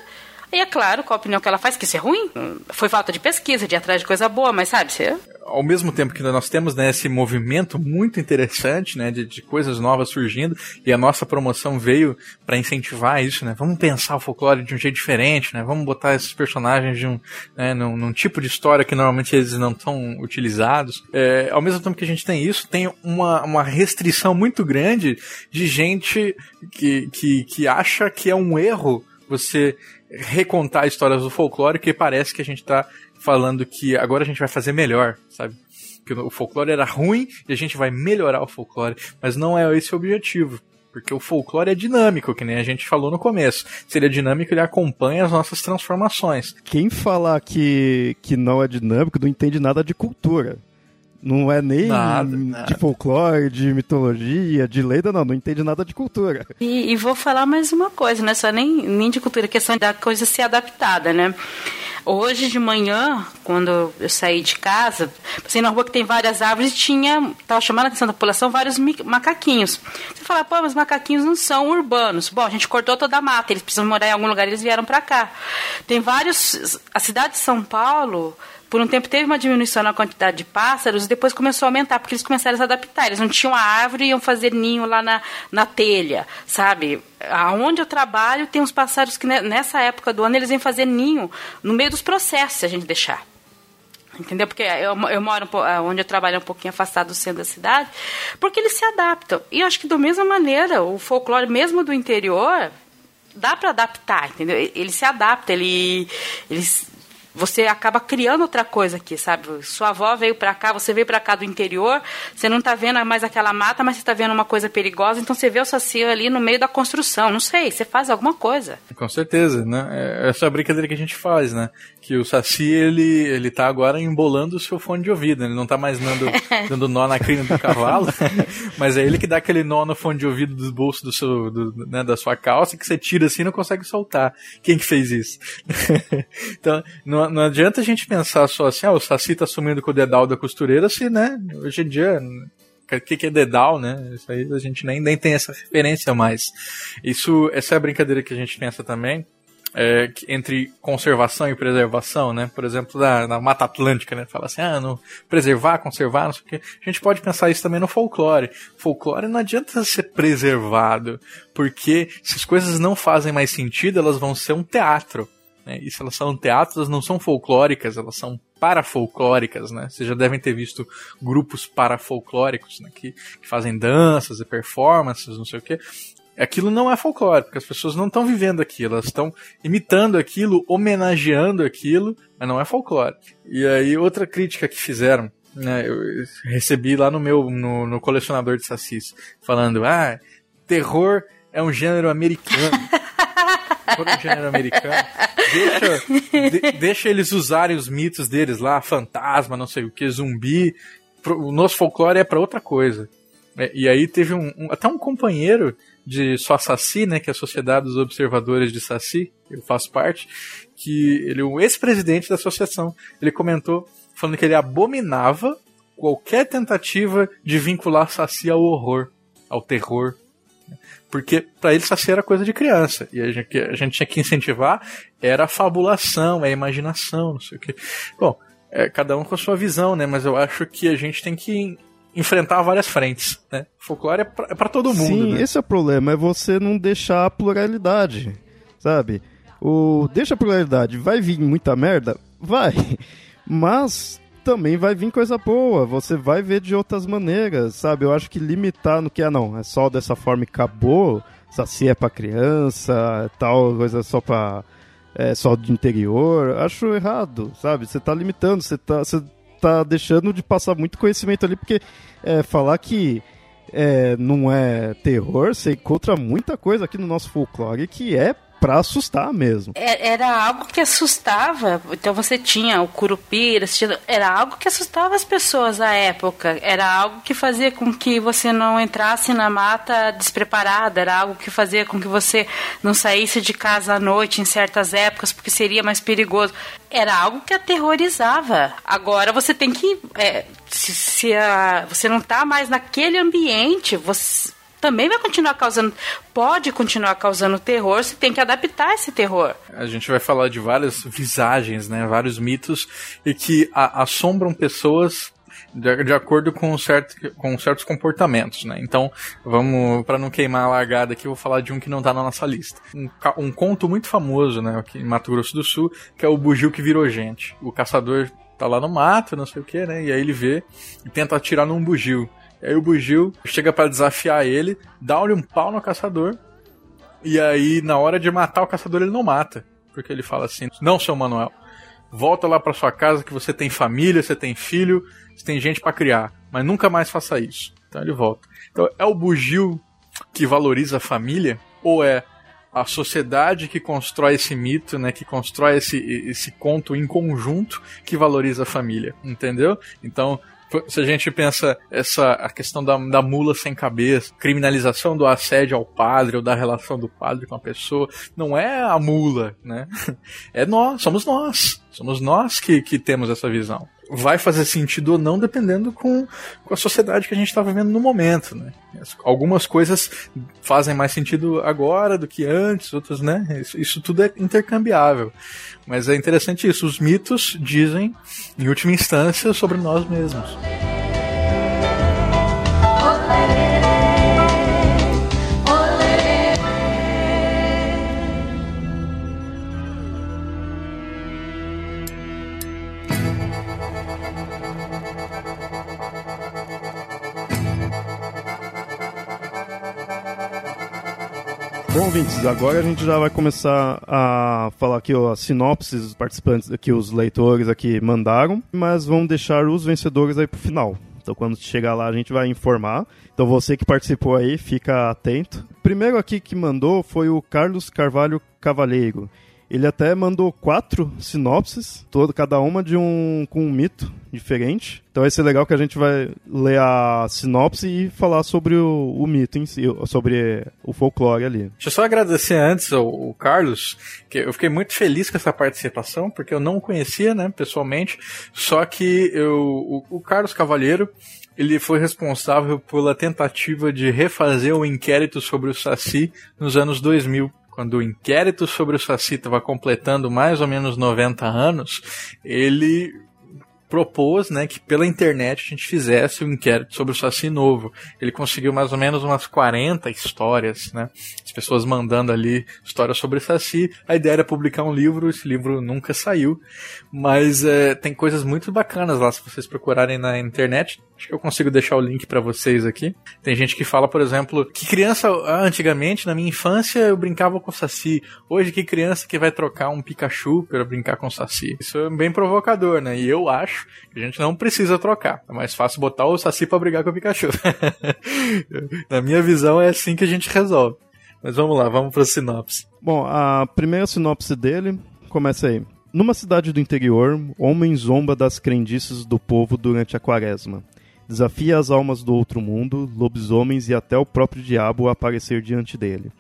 e é claro, qual a opinião que ela faz, que isso é ruim. Foi falta de pesquisa, de ir atrás de coisa boa, mas sabe, você ao mesmo tempo que nós temos né, esse movimento muito interessante né, de, de coisas novas surgindo, e a nossa promoção veio para incentivar isso, né? Vamos pensar o folclore de um jeito diferente, né? Vamos botar esses personagens de um, né, num, num tipo de história que normalmente eles não são utilizados. É, ao mesmo tempo que a gente tem isso, tem uma, uma restrição muito grande de gente que, que, que acha que é um erro você recontar histórias do folclore, que parece que a gente está falando que agora a gente vai fazer melhor, sabe? Que o folclore era ruim e a gente vai melhorar o folclore. Mas não é esse o objetivo. Porque o folclore é dinâmico, que nem a gente falou no começo. Se ele é dinâmico, ele acompanha as nossas transformações. Quem falar que, que não é dinâmico não entende nada de cultura. Não é nem nada, nada. de folclore, de mitologia, de lenda, não. Não entende nada de cultura. E, e, vou falar mais uma coisa, não é só nem, nem de cultura, é questão da coisa ser adaptada, né? Hoje de manhã, quando eu saí de casa, passei na rua que tem várias árvores e tinha, estava chamando a atenção da população, vários macaquinhos. Você fala, pô, mas macaquinhos não são urbanos. Bom, a gente cortou toda a mata, eles precisam morar em algum lugar, eles vieram para cá. Tem vários. A cidade de São Paulo por um tempo teve uma diminuição na quantidade de pássaros e depois começou a aumentar, porque eles começaram a se adaptar. Eles não tinham a árvore e iam fazer ninho lá na, na telha, sabe? Aonde eu trabalho, tem uns pássaros que nessa época do ano eles vêm fazer ninho no meio dos processos, se a gente deixar. Entendeu? Porque eu, eu moro um, onde eu trabalho um pouquinho afastado do centro da cidade, porque eles se adaptam. E eu acho que da mesma maneira, o folclore mesmo do interior, dá para adaptar, entendeu? Ele se adapta, ele, ele você acaba criando outra coisa aqui, sabe? Sua avó veio para cá, você veio para cá do interior, você não está vendo mais aquela mata, mas você está vendo uma coisa perigosa, então você vê o saci ali no meio da construção. Não sei, você faz alguma coisa. Com certeza, né? É essa é a brincadeira que a gente faz, né? Que o saci, ele, ele tá agora embolando o seu fone de ouvido, ele não tá mais dando, <laughs> dando nó na crina do cavalo, <laughs> mas é ele que dá aquele nó no fone de ouvido dos bolsos do seu, do, né, da sua calça, que você tira assim e não consegue soltar. Quem que fez isso? <laughs> então, não não, adianta a gente pensar só assim, ah, o Saci tá sumindo com o dedal da costureira, se, né, hoje em dia, o que, que é dedal, né? Isso aí a gente nem, nem tem essa referência mais. Isso, essa é a brincadeira que a gente pensa também. É, entre conservação e preservação, né? Por exemplo, na, na, Mata Atlântica, né? Fala assim, ah, não, preservar, conservar, não sei o quê. A gente pode pensar isso também no folclore. Folclore não adianta ser preservado, porque se as coisas não fazem mais sentido, elas vão ser um teatro. Né? E se elas são teatros, não são folclóricas, elas são parafolclóricas, né? Vocês já devem ter visto grupos parafolclóricos, né? Que, que fazem danças e performances, não sei o quê aquilo não é folclore, porque as pessoas não estão vivendo aquilo, elas estão imitando aquilo, homenageando aquilo, mas não é folclore. E aí, outra crítica que fizeram, né, eu recebi lá no meu, no, no colecionador de sacis, falando, ah, terror é um gênero americano. <laughs> gênero americano. Deixa, de, deixa eles usarem os mitos deles lá, fantasma, não sei o que, zumbi. O nosso folclore é para outra coisa. É, e aí teve um, um, até um companheiro de só Saci, né, que é a Sociedade dos Observadores de Saci, eu faço parte, que ele é o ex-presidente da associação. Ele comentou falando que ele abominava qualquer tentativa de vincular Saci ao horror, ao terror. Porque para ele Saci era coisa de criança. E a gente, a gente tinha que incentivar era a fabulação, é a imaginação, não sei o que. Bom, é, cada um com a sua visão, né? Mas eu acho que a gente tem que enfrentar várias frentes, né? Folclore é pra, é todo mundo. Sim, né? esse é o problema, é você não deixar a pluralidade, sabe? O deixa a pluralidade, vai vir muita merda, vai, <laughs> mas também vai vir coisa boa. Você vai ver de outras maneiras, sabe? Eu acho que limitar no que é não, é só dessa forma e acabou. Saci é pra criança, tal coisa só pra é, só de interior, acho errado, sabe? Você tá limitando, você tá, você tá deixando de passar muito conhecimento ali, porque é, falar que é, não é terror, você encontra muita coisa aqui no nosso folclore que é para assustar mesmo. É, era algo que assustava. Então você tinha o curupira, era algo que assustava as pessoas à época. Era algo que fazia com que você não entrasse na mata despreparada. Era algo que fazia com que você não saísse de casa à noite em certas épocas porque seria mais perigoso. Era algo que aterrorizava. Agora você tem que é, se, se a, você não está mais naquele ambiente, você também vai continuar causando, pode continuar causando terror, você tem que adaptar esse terror. A gente vai falar de várias visagens, né, vários mitos e que a, assombram pessoas de, de, acordo com, certo, com certos comportamentos, né? Então, vamos, para não queimar a largada aqui, eu vou falar de um que não tá na nossa lista. Um, um conto muito famoso, né, aqui em Mato Grosso do Sul, que é o bugio que virou gente. O caçador tá lá no mato, não sei o que, né? E aí ele vê e tenta atirar num bugio. Aí o bugio chega para desafiar ele, dá-lhe um pau no caçador. E aí, na hora de matar o caçador, ele não mata. Porque ele fala assim: Não, seu Manuel, volta lá para sua casa que você tem família, você tem filho, você tem gente para criar. Mas nunca mais faça isso. Então ele volta. Então é o bugio que valoriza a família? Ou é a sociedade que constrói esse mito, né, que constrói esse, esse conto em conjunto que valoriza a família, entendeu? Então, se a gente pensa essa a questão da, da mula sem cabeça, criminalização do assédio ao padre ou da relação do padre com a pessoa, não é a mula, né? <laughs> É nós, somos nós. Somos nós que, que temos essa visão. Vai fazer sentido ou não dependendo com, com a sociedade que a gente está vivendo no momento, né? Algumas coisas fazem mais sentido agora do que antes, outras, né? Isso, isso tudo é intercambiável. Mas é interessante isso. Os mitos dizem, em última instância, sobre nós mesmos. Bom, ouvintes, agora a gente já vai começar a falar aqui as sinopses dos participantes que os leitores aqui mandaram, mas vamos deixar os vencedores aí pro final. Então quando chegar lá a gente vai informar. Então você que participou aí, fica atento. Primeiro aqui que mandou foi o Carlos Carvalho Cavaleiro. Ele até mandou quatro sinopses, todo, cada uma de um com um mito diferente. Então vai ser legal que a gente vai ler a sinopse e falar sobre o, o mito em si, sobre o folclore ali. Deixa eu só agradecer antes ao, Carlos, que eu fiquei muito feliz com essa participação, porque eu não o conhecia, né, pessoalmente, só que eu, o, o Carlos Cavalheiro, ele foi responsável pela tentativa de refazer o inquérito sobre o Saci nos anos 2000 quando o inquérito sobre o Saci estava completando mais ou menos 90 anos, ele propôs, né, que pela internet a gente fizesse um inquérito sobre o Saci novo. Ele conseguiu mais ou menos umas 40 histórias, né? As pessoas mandando ali histórias sobre Saci. A ideia era publicar um livro, esse livro nunca saiu, mas é, tem coisas muito bacanas lá se vocês procurarem na internet. Acho que eu consigo deixar o link para vocês aqui. Tem gente que fala, por exemplo, que criança ah, antigamente, na minha infância, eu brincava com Saci. Hoje, que criança que vai trocar um Pikachu para brincar com Saci? Isso é bem provocador, né? E eu acho a gente não precisa trocar. É mais fácil botar o Saci para brigar com o Pikachu. <laughs> na minha visão, é assim que a gente resolve. Mas vamos lá, vamos para a sinopse. Bom, a primeira sinopse dele começa aí. Numa cidade do interior, homem zomba das crendices do povo durante a quaresma desafia as almas do outro mundo, lobisomens e até o próprio diabo a aparecer diante dele.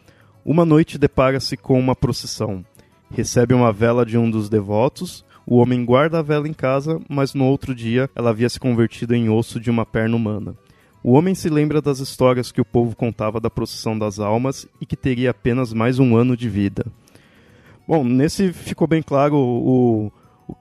Uma noite depara-se com uma procissão. Recebe uma vela de um dos devotos, o homem guarda a vela em casa, mas no outro dia ela havia se convertido em osso de uma perna humana. O homem se lembra das histórias que o povo contava da procissão das almas e que teria apenas mais um ano de vida. Bom, nesse ficou bem claro o,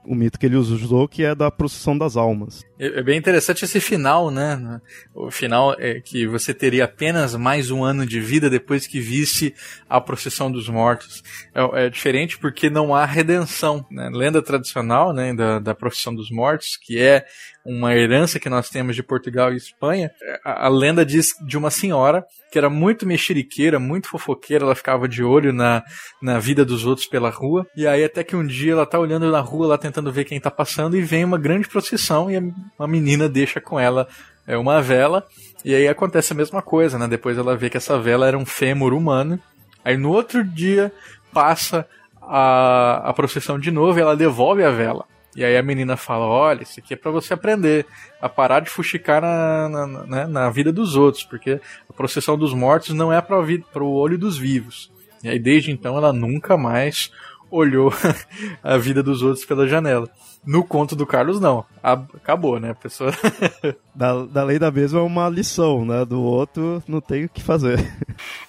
o, mito que ele usou, que é da procissão das almas. É, é bem interessante esse final, né? O final é que você teria apenas mais um ano de vida depois que visse a procissão dos mortos. É, é diferente porque não há redenção. Né? Lenda tradicional né, da, da procissão dos mortos, que é uma herança que nós temos de Portugal e Espanha, a, a, lenda diz de uma senhora que era muito mexeriqueira, muito fofoqueira, ela ficava de olho na, na vida dos outros pela rua, e aí até que um dia ela tá olhando na rua lá tentando ver quem tá passando e vem uma grande procissão e uma menina deixa com ela é, uma vela, e aí acontece a mesma coisa, né? Depois ela vê que essa vela era um fêmur humano, aí no outro dia passa a, a procissão de novo e ela devolve a vela. E aí a menina fala: Olha, isso aqui é para você aprender a parar de fuxicar na, na, na, né, na, vida dos outros, porque a procissão dos mortos não é para o olho dos vivos. E aí desde então ela nunca mais olhou <laughs> a vida dos outros pela janela. No conto do Carlos, não. Acabou, né? A pessoa. <laughs> da, da lei da mesma é uma lição, né? Do outro, não tem o que fazer.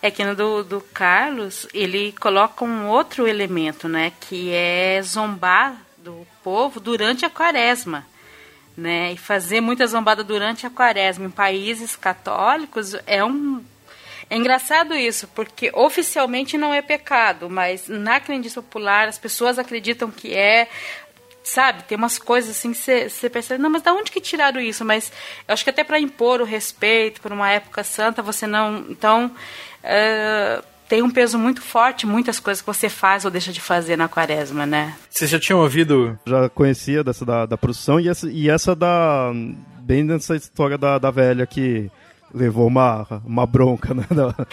É que no do, do Carlos, ele coloca um outro elemento, né? Que é zombar do povo durante a quaresma. Né? E fazer muita zombada durante a quaresma em países católicos é um. É engraçado isso, porque oficialmente não é pecado, mas na crendice popular as pessoas acreditam que é, sabe? Tem umas coisas assim que você percebe, não, mas da onde que tiraram isso? Mas eu acho que até para impor o respeito por uma época santa, você não. Então, uh, tem um peso muito forte, muitas coisas que você faz ou deixa de fazer na quaresma, né? Você já tinha ouvido? Já conhecia dessa da, da produção e essa, e essa da. Bem dessa história da, da velha que levou uma, uma bronca, <laughs> né?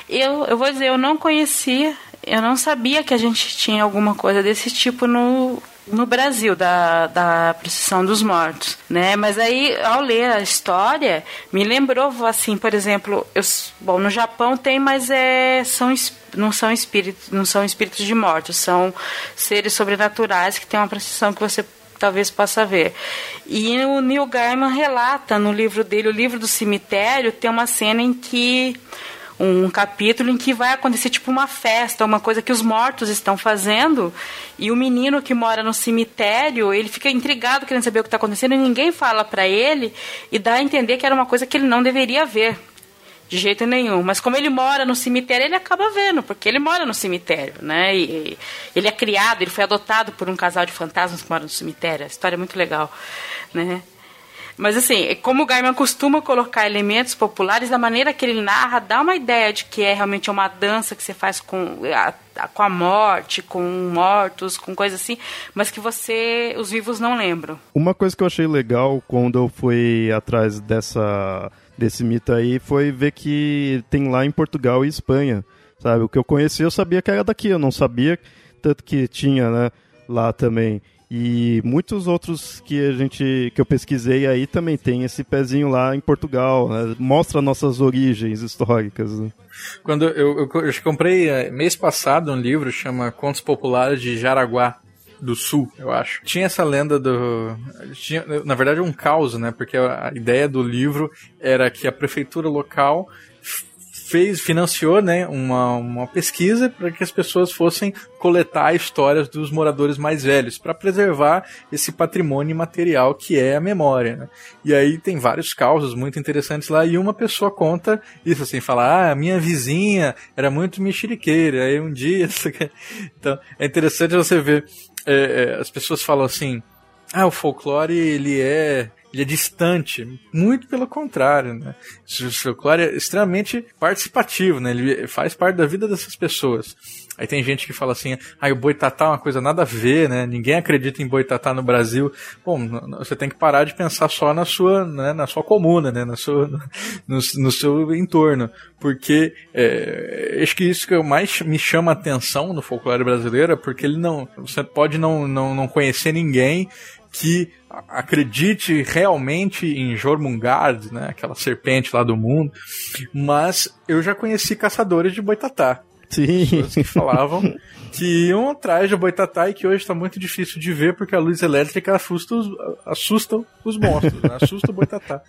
Eu, eu vou dizer, eu não conhecia, eu não sabia que a gente tinha alguma coisa desse tipo no, no Brasil da, da procissão dos mortos, né? Mas aí ao ler a história me lembrou assim, por exemplo, eu, bom no Japão tem, mas é são não são espíritos, não são espíritos de mortos, são seres sobrenaturais que tem uma procissão que você talvez possa ver. E o Neil Gaiman relata no livro dele, o livro do cemitério, tem uma cena em que um capítulo em que vai acontecer tipo uma festa, uma coisa que os mortos estão fazendo, e o menino que mora no cemitério, ele fica intrigado querendo saber o que está acontecendo e ninguém fala para ele e dá a entender que era uma coisa que ele não deveria ver. De jeito nenhum. Mas como ele mora no cemitério, ele acaba vendo, porque ele mora no cemitério, né? E, ele é criado, ele foi adotado por um casal de fantasmas que mora no cemitério. A história é muito legal, né? Mas assim, como o Gaiman costuma colocar elementos populares, da maneira que ele narra, dá uma ideia de que é realmente uma dança que você faz com a, com a morte, com mortos, com coisas assim, mas que você, os vivos não lembram. Uma coisa que eu achei legal quando eu fui atrás dessa desse mito aí foi ver que tem lá em Portugal e Espanha, sabe? O que eu conheci eu sabia que era daqui, eu não sabia tanto que tinha, né, lá também. E muitos outros que a gente que eu pesquisei aí também tem esse pezinho lá em Portugal, né? mostra nossas origens históricas. Né? Quando eu, eu, eu comprei eh, mês passado um livro chama Contos Populares de Jaraguá do Sul, eu acho. Tinha essa lenda do. Tinha, na verdade, um caos, né? Porque a ideia do livro era que a prefeitura local fez, financiou, né, uma, uma pesquisa para que as pessoas fossem coletar histórias dos moradores mais velhos, para preservar esse patrimônio material que é a memória. Né? E aí tem vários causos muito interessantes lá, e uma pessoa conta isso assim, fala, ah, a minha vizinha era muito mexeriqueira, aí um dia... <laughs> então, é interessante você ver, é, é, as pessoas falam assim, ah, o folclore ele é ele é distante. Muito pelo contrário, né? O folclore é extremamente participativo, né? Ele faz parte da vida dessas pessoas. Aí tem gente que fala assim, ah, o boitatá é uma coisa nada a ver, né? Ninguém acredita em boitatá no Brasil. Bom, você tem que parar de pensar só na sua, né, na sua comuna, né? Na sua, no, no seu entorno. Porque é, acho que isso que mais me chama a atenção no folclore brasileiro é porque ele não. Você pode não, não, não conhecer ninguém que acredite realmente em Jormungand, né, aquela serpente lá do mundo, mas eu já conheci caçadores de boitatá. Sim. Pessoas que falavam que iam atrás de boitatá e que hoje está muito difícil de ver porque a luz elétrica assusta os, assusta os monstros, né? assusta o boitatá.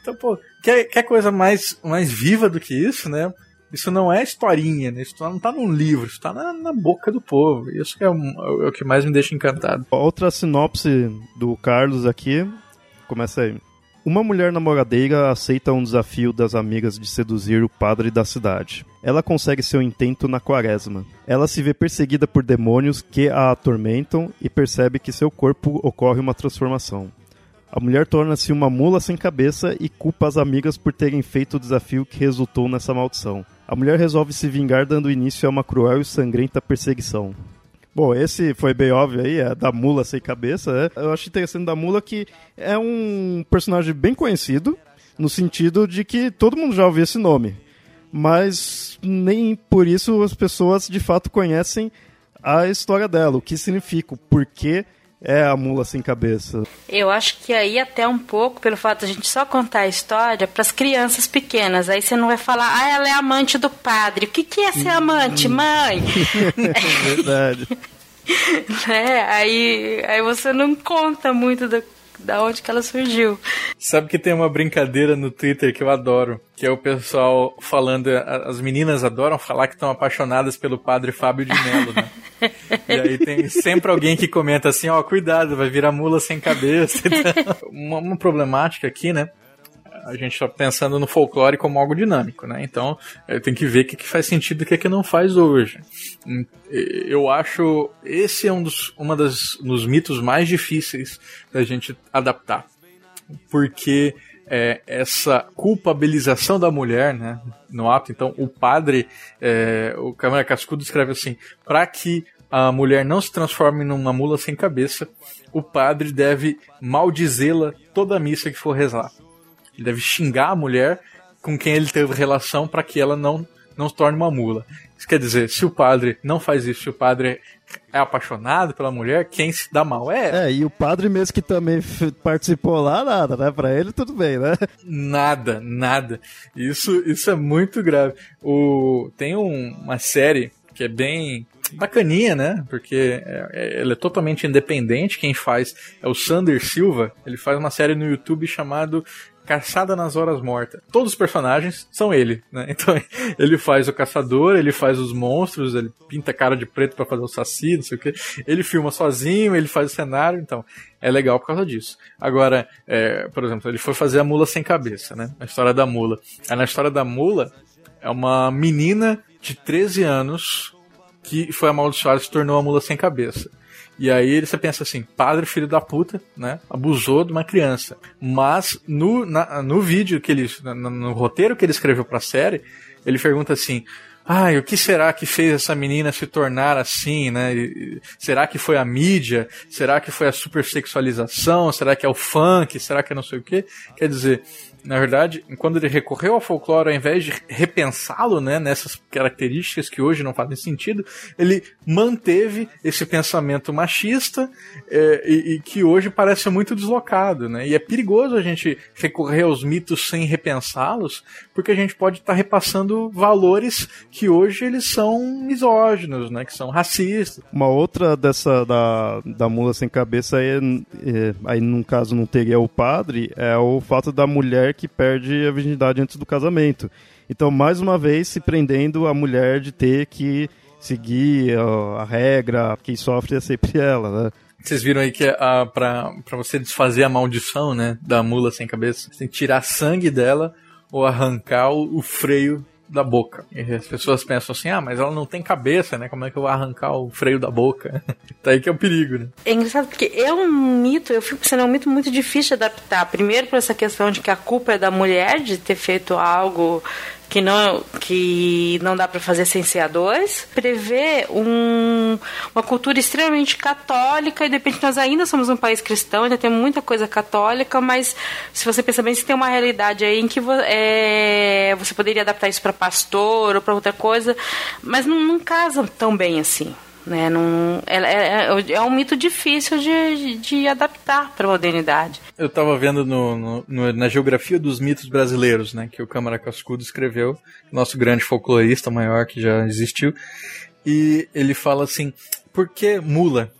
Então, pô, quer, quer coisa mais, mais viva do que isso, né? Isso não é historinha, né? Isso não está num livro, isso está na, na, boca do povo. Isso é, um, é o que mais me deixa encantado. Outra sinopse do Carlos aqui, começa aí. Uma mulher namoradeira aceita um desafio das amigas de seduzir o padre da cidade. Ela consegue seu intento na quaresma. Ela se vê perseguida por demônios que a atormentam e percebe que seu corpo ocorre uma transformação. A mulher torna-se uma mula sem cabeça e culpa as amigas por terem feito o desafio que resultou nessa maldição. A mulher resolve se vingar dando início a uma cruel e sangrenta perseguição. Bom, esse foi bem óbvio aí, é da mula sem cabeça. É. Eu acho interessante da mula que é um personagem bem conhecido, no sentido de que todo mundo já ouviu esse nome. Mas nem por isso as pessoas de fato conhecem a história dela, o que significa, o porquê é a mula sem cabeça. Eu acho que aí até um pouco pelo fato de a gente só contar a história para as crianças pequenas. Aí você não vai falar, ah, ela é amante do padre. O que, que é ser amante, hum. mãe? <laughs> Verdade. <laughs> é, aí, aí você não conta muito da, da onde que ela surgiu. Sabe que tem uma brincadeira no Twitter que eu adoro, que é o pessoal falando, as meninas adoram falar que estão apaixonadas pelo padre Fábio de Mello, né? e aí tem sempre alguém que comenta assim, ó, oh, cuidado, vai virar mula sem cabeça. <laughs> uma, uma problemática aqui, né? A gente está pensando no folclore como algo dinâmico, né? Então tem que ver o que, que faz sentido e o que, que não faz hoje. Hum, eu acho esse é um dos, uma das, dos mitos mais difíceis da gente adaptar, porque é, essa culpabilização da mulher, né, no ato. Então, o padre, é, o Câmara Cascudo escreve assim: para que a mulher não se transforme numa mula sem cabeça, o padre deve maldizê-la toda a missa que for rezar. Ele deve xingar a mulher com quem ele teve relação para que ela não, não se torne uma mula. Isso quer dizer, se o padre não faz isso, se o padre é apaixonado pela mulher, quem se dá mal é É, e o padre mesmo que também participou lá, nada, né? Pra ele tudo bem, né? Nada, nada. Isso, isso é muito grave. O, tem um, uma série que é bem bacaninha, né? Porque é, é, ele é totalmente independente. Quem faz é o Sander Silva. Ele faz uma série no YouTube chamado Caçada nas Horas Mortas. Todos os personagens são ele, né? <laughs> Então ele faz o caçador, ele faz os monstros, ele pinta a cara de preto para fazer o saci, não sei o que. Ele filma sozinho, ele faz o cenário, então é legal por causa disso. Agora, é, por exemplo, ele foi fazer a mula sem cabeça, né? A história da mula. Aí na história da mula, é uma menina de 13 anos que foi amaldiçoada e se tornou uma mula sem cabeça. E aí você pensa assim, padre filho da puta, né? Abusou de uma criança. Mas no, na, no vídeo que ele. No, no roteiro que ele escreveu pra série, ele pergunta assim. Ai, o que será que fez essa menina se tornar assim, né? Será que foi a mídia? Será que foi a supersexualização? Será que é o funk? Será que é não sei o quê? Quer dizer, na verdade, quando ele recorreu ao folclore, ao invés de repensá-lo, né, nessas características que hoje não fazem sentido, ele manteve esse pensamento machista é, e, e, que hoje parece muito deslocado, né? E é perigoso a gente recorrer aos mitos sem repensá-los, porque a gente pode estar tá repassando valores que hoje eles são misóginos, né? Que são racistas. Uma outra dessa da, da mula sem cabeça aí, é, aí num caso não teria o padre, é o fato da mulher que perde a virgindade antes do casamento. Então, mais uma vez, se prendendo a mulher de ter que seguir a, a regra, quem sofre é sempre <laughs> ela, né? Vocês viram aí que a, pra, pra você desfazer a maldição, né, da mula sem cabeça, você tem que tirar sangue dela ou arrancar o, o freio da boca. E as pessoas pensam assim, ah, mas ela não tem cabeça, né? Como é que eu vou arrancar o freio da boca? <laughs> tá aí que é o perigo, né? É engraçado porque é um mito, eu fico pensando, é um mito muito difícil de adaptar. Primeiro por essa questão de que a culpa é da mulher de ter feito algo que não, que não dá para fazer sem ser a dois, prevê um, uma cultura extremamente católica, e de repente nós ainda somos um país cristão, ainda tem muita coisa católica, mas se você pensar bem, se tem uma realidade aí em que é, você poderia adaptar isso para pastor ou para outra coisa, mas não, não casa tão bem assim. Né? Não, é, é, é um mito difícil de, de adaptar para a modernidade. Eu estava vendo no, no, no, na geografia dos mitos brasileiros, né, que o Câmara Cascudo escreveu, nosso grande folclorista maior que já existiu, e ele fala assim: por que mula?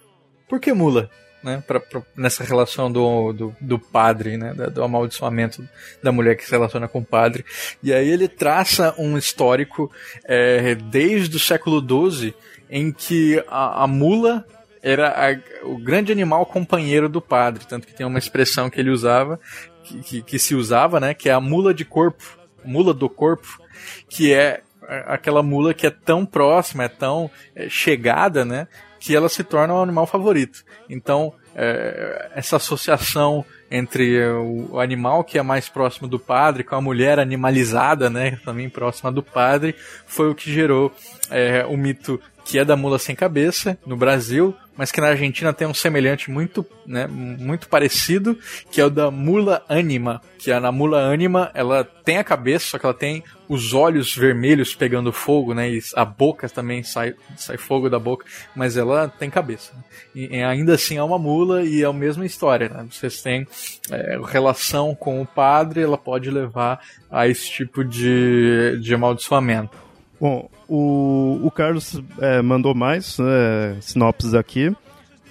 Por que mula? Né, pra, pra, nessa relação do, do, do padre, né, do amaldiçoamento da mulher que se relaciona com o padre. E aí ele traça um histórico é, desde o século XII em que a, a mula era a, o grande animal companheiro do padre, tanto que tem uma expressão que ele usava, que, que, que, se usava, né, que é a mula de corpo, mula do corpo, que é aquela mula que é tão próxima, é tão é, chegada, né, que ela se torna um animal favorito. Então, é, essa associação entre o, o, animal que é mais próximo do padre com a mulher animalizada, né, também próxima do padre, foi o que gerou é, o mito que é da mula sem cabeça no Brasil, mas que na Argentina tem um semelhante muito, né, muito parecido, que é o da mula anima, que a na mula anima, ela tem a cabeça, só que ela tem os olhos vermelhos pegando fogo, né, e a boca também sai, sai fogo da boca, mas ela tem cabeça. E, e ainda assim é uma mula e é a mesma história, né, vocês têm é, relação com o padre, ela pode levar a esse tipo de, de amaldiçoamento. Bom, o, o Carlos é, mandou mais é, sinopses aqui.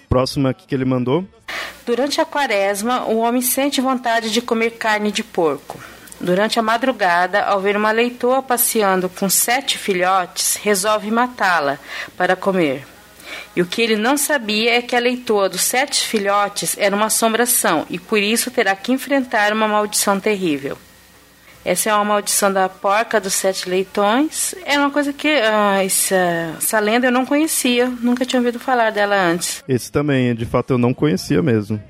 Próximo aqui que ele mandou. Durante a quaresma, o homem sente vontade de comer carne de porco. Durante a madrugada, ao ver uma leitoa passeando com sete filhotes, resolve matá-la para comer. E o que ele não sabia é que a leitoa dos sete filhotes era uma assombração e por isso terá que enfrentar uma maldição terrível. Essa é uma maldição da porca dos sete leitões. É uma coisa que uh, essa, essa lenda eu não conhecia, nunca tinha ouvido falar dela antes. Esse também, de fato, eu não conhecia mesmo.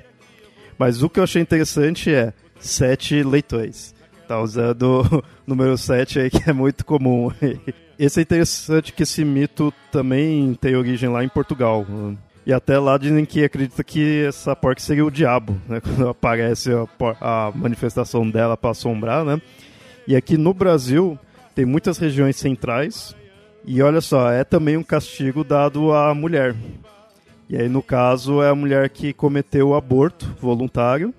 Mas o que eu achei interessante é sete leitões. Tá usando <laughs> o número 7 aí, que é muito comum. <laughs> Esse é interessante que esse mito também tem origem lá em Portugal. E até lá dizem que acredita que essa porca seria o diabo, né? <laughs> Quando aparece a, a manifestação dela para assombrar, né? E aqui no Brasil tem muitas regiões centrais e olha só, é também um castigo dado à mulher. E aí no caso é a mulher que cometeu o aborto voluntário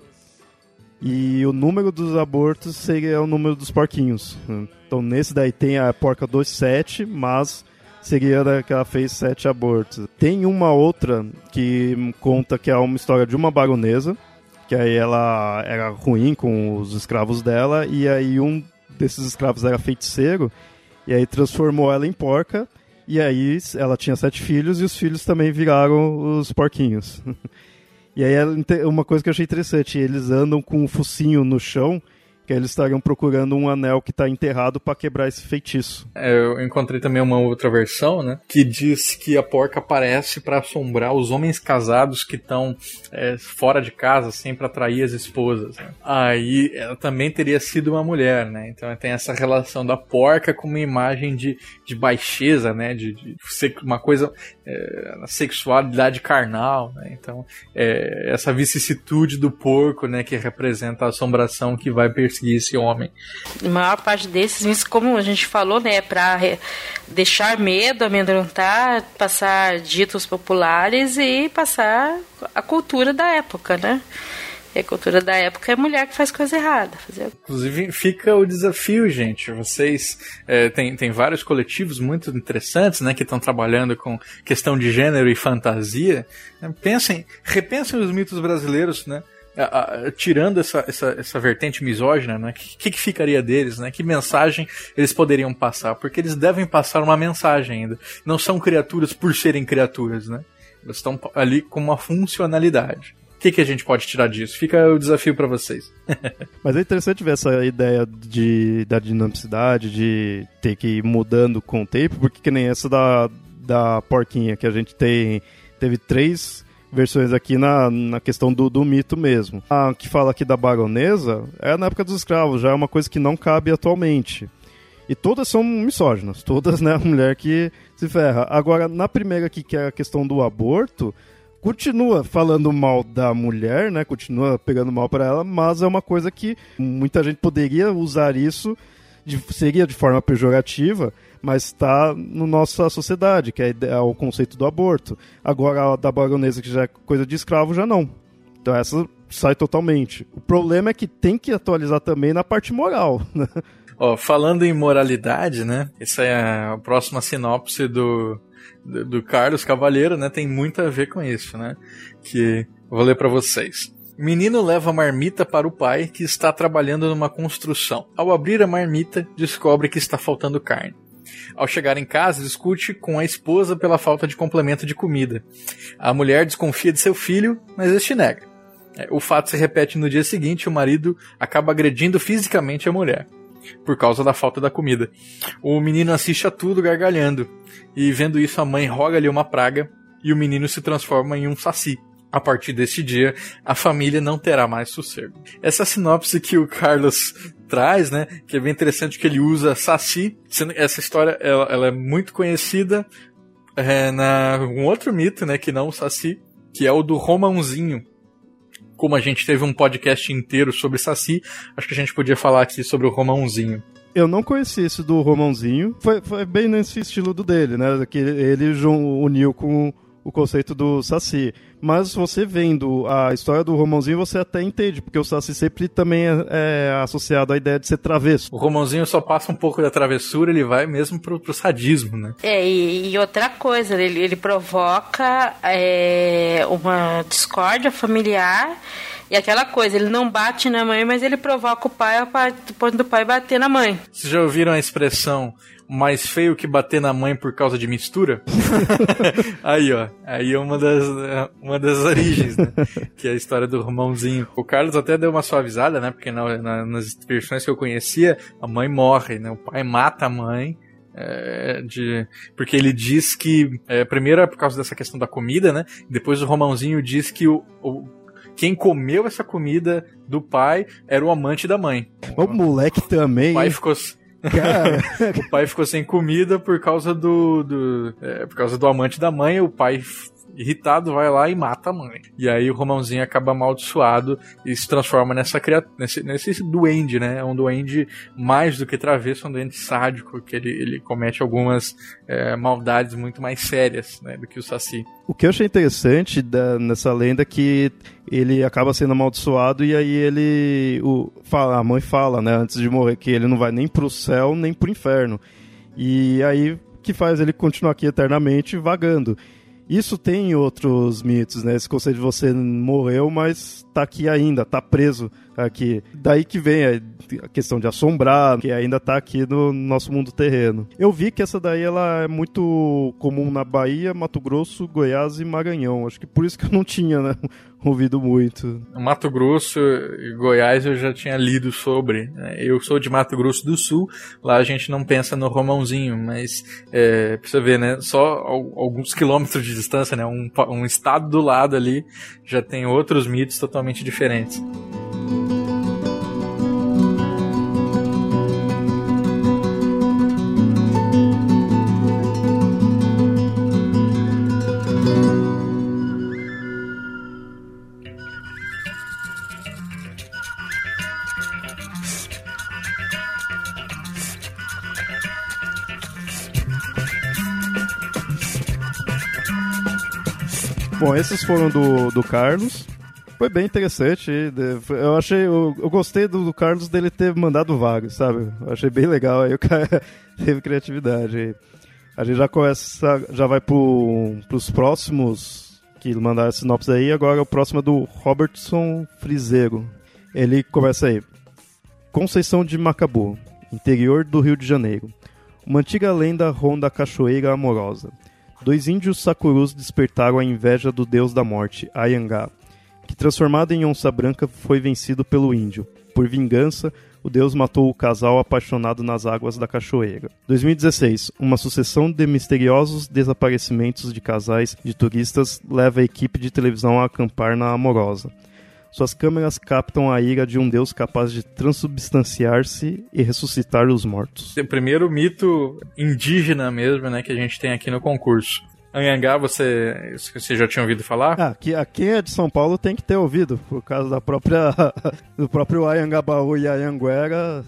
e o número dos abortos seria o número dos porquinhos. Então nesse daí tem a porca 27, mas seria da que ela fez sete abortos. Tem uma outra que conta que é uma história de uma baronesa, que aí ela era ruim com os escravos dela, e aí um desses escravos era feiticeiro, e aí transformou ela em porca, e aí ela tinha sete filhos, e os filhos também viraram os porquinhos. <laughs> e aí uma coisa que eu achei interessante, eles andam com o focinho no chão, que eles estariam procurando um anel que está enterrado para quebrar esse feitiço. É, eu encontrei também uma outra versão, né, que diz que a porca aparece para assombrar os homens casados que estão é, fora de casa, sempre para atrair as esposas. Né? Aí ela também teria sido uma mulher, né? Então tem essa relação da porca com uma imagem de, de baixeza, né, de, de uma coisa é, sexualidade carnal, né? Então é, essa vicissitude do porco, né, que representa a assombração que vai perseguir perseguir esse homem. A maior parte desses, como a gente falou, né, é para deixar medo, amedrontar, passar ditos populares e passar a cultura da época, né? E a cultura da época é mulher que faz coisa errada. Fazer... Inclusive, fica o desafio, gente. Vocês é, tem, tem vários coletivos muito interessantes, né, que estão trabalhando com questão de gênero e fantasia. Pensem, repensem os mitos brasileiros, né? A, a, tirando essa, essa, essa vertente misógina, né? O que, que ficaria deles, né? Que mensagem eles poderiam passar? Porque eles devem passar uma mensagem ainda. Não são criaturas por serem criaturas, né? Eles estão ali com uma funcionalidade. O que, que a gente pode tirar disso? Fica o desafio para vocês. <laughs> Mas é interessante ver essa ideia de, da dinamicidade, de ter que ir mudando com o tempo, porque que nem essa da, da porquinha, que a gente tem, teve três versões aqui na, na questão do, do mito mesmo. A que fala aqui da baronesa é na época dos escravos, já é uma coisa que não cabe atualmente. E todas são misóginas, todas, né, a mulher que se ferra. Agora, na primeira aqui, que é a questão do aborto, continua falando mal da mulher, né? Continua pegando mal para ela, mas é uma coisa que muita gente poderia usar isso de, seria de forma pejorativa, mas está na nossa sociedade, que é, é o conceito do aborto. Agora, a da baronesa, que já é coisa de escravo, já não. Então essa sai totalmente. O problema é que tem que atualizar também na parte moral, <laughs> né? Ó, falando em moralidade, né? Essa é a próxima sinopse do, do, do Carlos Cavalheiro, né? Tem muito a ver com isso, né? Que vou ler para vocês. Menino leva marmita para o pai, que está trabalhando numa construção. Ao abrir a marmita, descobre que está faltando carne. Ao chegar em casa, discute com a esposa pela falta de complemento de comida. A mulher desconfia de seu filho, mas este nega. É, o fato se repete no dia seguinte o marido acaba agredindo fisicamente a mulher por causa da falta da comida. O menino assiste a tudo gargalhando, e vendo isso, a mãe roga-lhe uma praga e o menino se transforma em um saci. A partir deste dia, a família não terá mais sossego. Essa sinopse que o Carlos traz, né, que é bem interessante que ele usa saci. Essa história ela, ela é muito conhecida é, na um outro mito, né, que não o saci, que é o do Romãozinho, como a gente teve um podcast inteiro sobre Saci, acho que a gente podia falar aqui sobre o Romãozinho. Eu não conheci esse do Romãozinho. Foi, foi bem nesse estilo do dele, né? Que ele uniu com o conceito do Saci. Mas você vendo a história do Romãozinho, você até entende, porque o Saci sempre também é, é, associado à ideia de ser travesso. O Romãozinho só passa um pouco da travessura, ele vai mesmo pro, pro sadismo, né? É, e, e outra coisa, ele, ele provoca é, uma discórdia familiar e aquela coisa, ele não bate na mãe, mas ele provoca o pai depois do pai bater na mãe. Vocês já ouviram a expressão mais feio que bater na mãe por causa de mistura? <laughs> aí, ó. Aí é uma das, uma das origens, né? <laughs> Que é a história do irmãozinho. O Carlos até deu uma suavizada, né? Porque na, na, nas versões que eu conhecia, a mãe morre, né? O pai mata a mãe. É, de, porque ele diz que, é, primeiro é por causa dessa questão da comida, né? Depois o Romãozinho diz que o, o quem comeu essa comida do pai era o amante da mãe. O moleque também. O pai ficou, Cara. o pai ficou sem comida por causa do. do é, por causa do amante da mãe. O pai irritado, vai lá e mata a mãe. E aí o Romãozinho acaba amaldiçoado e se transforma nessa criatura, nesse, nesse duende, né? É um duende mais do que travesso, é um duende sádico, que ele, ele comete algumas é, maldades muito mais sérias né, do que o Saci. O que eu achei interessante da, nessa lenda é que ele acaba sendo amaldiçoado e aí ele. O, fala, a mãe fala, né, antes de morrer, que ele não vai nem pro céu nem pro inferno. E aí que faz ele continuar aqui eternamente vagando. Isso tem outros mitos, né? Esse conceito de você morreu, mas tá aqui ainda, tá preso aqui. Daí que vem a questão de assombrar, que ainda tá aqui no nosso mundo terreno. Eu vi que essa daí ela é muito comum na Bahia, Mato Grosso, Goiás e Maranhão. Acho que por isso que eu não tinha, né? <laughs> ouvido muito. Mato Grosso e Goiás eu já tinha lido sobre. Né? Eu sou de Mato Grosso do Sul, lá a gente não pensa no Romãozinho, mas é, precisa ver, né? Só alguns quilômetros de distância, né? Um, um estado do lado ali já tem outros mitos totalmente diferentes. Bom, esses foram do, do Carlos. Foi bem interessante. Eu achei. Eu, eu gostei do, do, Carlos dele ter mandado vários, sabe? Eu achei bem legal. Aí o cara <laughs> teve criatividade. A gente já começa. Já vai pro, pros próximos que mandaram sinopse aí. Agora o próximo é do Robertson Frizeiro. Ele começa aí. Conceição de Macabu, interior do Rio de Janeiro. Uma antiga lenda ronda a cachoeira amorosa. Dois índios sacurus despertaram a inveja do deus da morte, Ayangá, que transformado em onça branca foi vencido pelo índio. Por vingança, o deus matou o casal apaixonado nas águas da cachoeira. 2016, uma sucessão de misteriosos desaparecimentos de casais de turistas leva a equipe de televisão a acampar na Amorosa. Suas câmeras captam a ira de um deus capaz de transubstanciar-se e ressuscitar os mortos. O primeiro mito indígena mesmo, né, que a gente tem aqui no concurso. Anhangá, você, você já tinha ouvido falar? Ah, que, quem é de São Paulo tem que ter ouvido, por causa da própria <laughs> do próprio Ayangabaú e Ayanguera.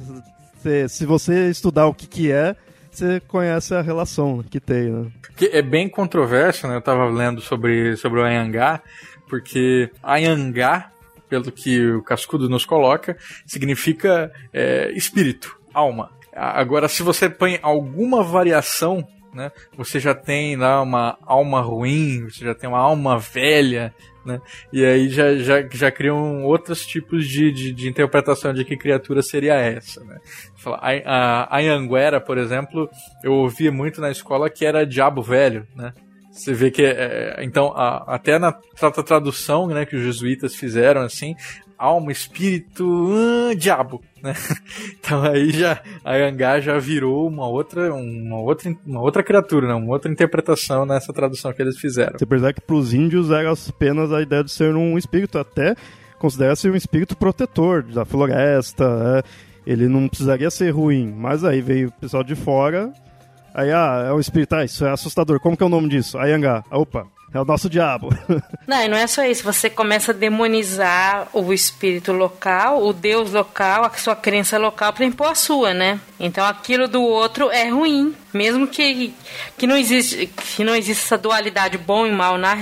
Se, se você estudar o que, que é, você conhece a relação que tem, né? Que é bem controverso, né? Eu estava lendo sobre, sobre o Ayangá, porque Ayangá, pelo que o Cascudo nos coloca, significa é, espírito, alma. Agora, se você põe alguma variação né? Você já tem lá uma alma ruim, você já tem uma alma velha, né? E aí já, já, já criam outros tipos de, de, de interpretação de que criatura seria essa, né? A, a, Anguera, por exemplo, eu ouvia muito na escola que era diabo velho, né? Você vê que, é, então, a, até na tradução né, que os jesuítas fizeram, assim, alma, espírito, uh, diabo, né? <laughs> Então aí já a Yangá já virou uma outra, uma outra, uma outra criatura, né? uma outra interpretação nessa tradução que eles fizeram. Você percebe que para os índios era apenas a ideia de ser um espírito, até considera-se um espírito protetor da floresta, é. ele não precisaria ser ruim, mas aí veio o pessoal de fora, aí ah, é um espírito, ah, isso é assustador, como que é o nome disso? Ayangá, opa, é o nosso diabo. <laughs> Não, e não é só isso. Você começa a demonizar o espírito local, o Deus local, a sua crença local para impor a sua, né? Então aquilo do outro é ruim. Mesmo que, que, não existe, que não existe essa dualidade bom e mal na,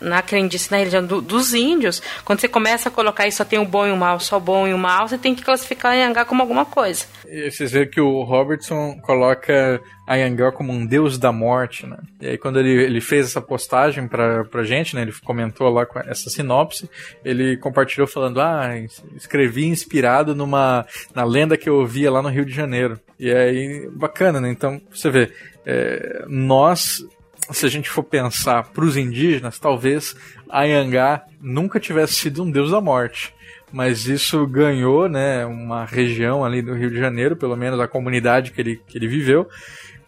na crendice, na religião do, dos índios, quando você começa a colocar isso só tem o bom e o mal, só o bom e o mal, você tem que classificar a Yangá como alguma coisa. E vocês veem que o Robertson coloca a Yangá como um deus da morte, né? E aí quando ele, ele fez essa postagem pra, pra gente, né? Ele comentou lá com essa sinopse, ele compartilhou falando, ah, escrevi inspirado numa na lenda que eu ouvia lá no Rio de Janeiro. E aí, bacana, né? Então, você vê, é, nós, se a gente for pensar para os indígenas, talvez Ayangá nunca tivesse sido um deus da morte. Mas isso ganhou né, uma região ali do Rio de Janeiro, pelo menos a comunidade que ele, que ele viveu,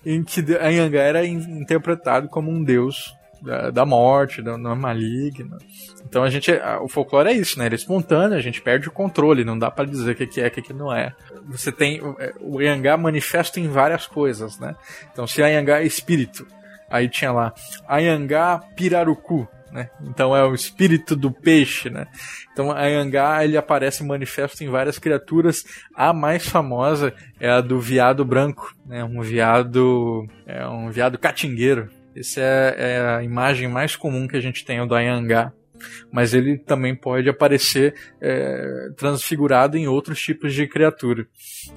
em que Ayangá era interpretado como um deus da, da morte, da, da maligna. Então a gente, o folclore é isso, né? Ele é espontâneo, a gente perde o controle, não dá para dizer o que, que é, o que, que não é. Você tem o Yangá manifesta em várias coisas, né? Então se Yangá é espírito, aí tinha lá Ayangá pirarucu, né? Então é o espírito do peixe, né? Então a Yangá ele aparece manifesto em várias criaturas. A mais famosa é a do viado branco, né? Um viado é um viado catingueiro. Essa é, é, a imagem mais comum que a gente tem, do Ayangá. Mas ele também pode aparecer é, transfigurado em outros tipos de criatura.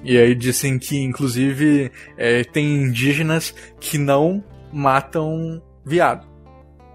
E aí dizem que, inclusive, é, tem indígenas que não matam viado.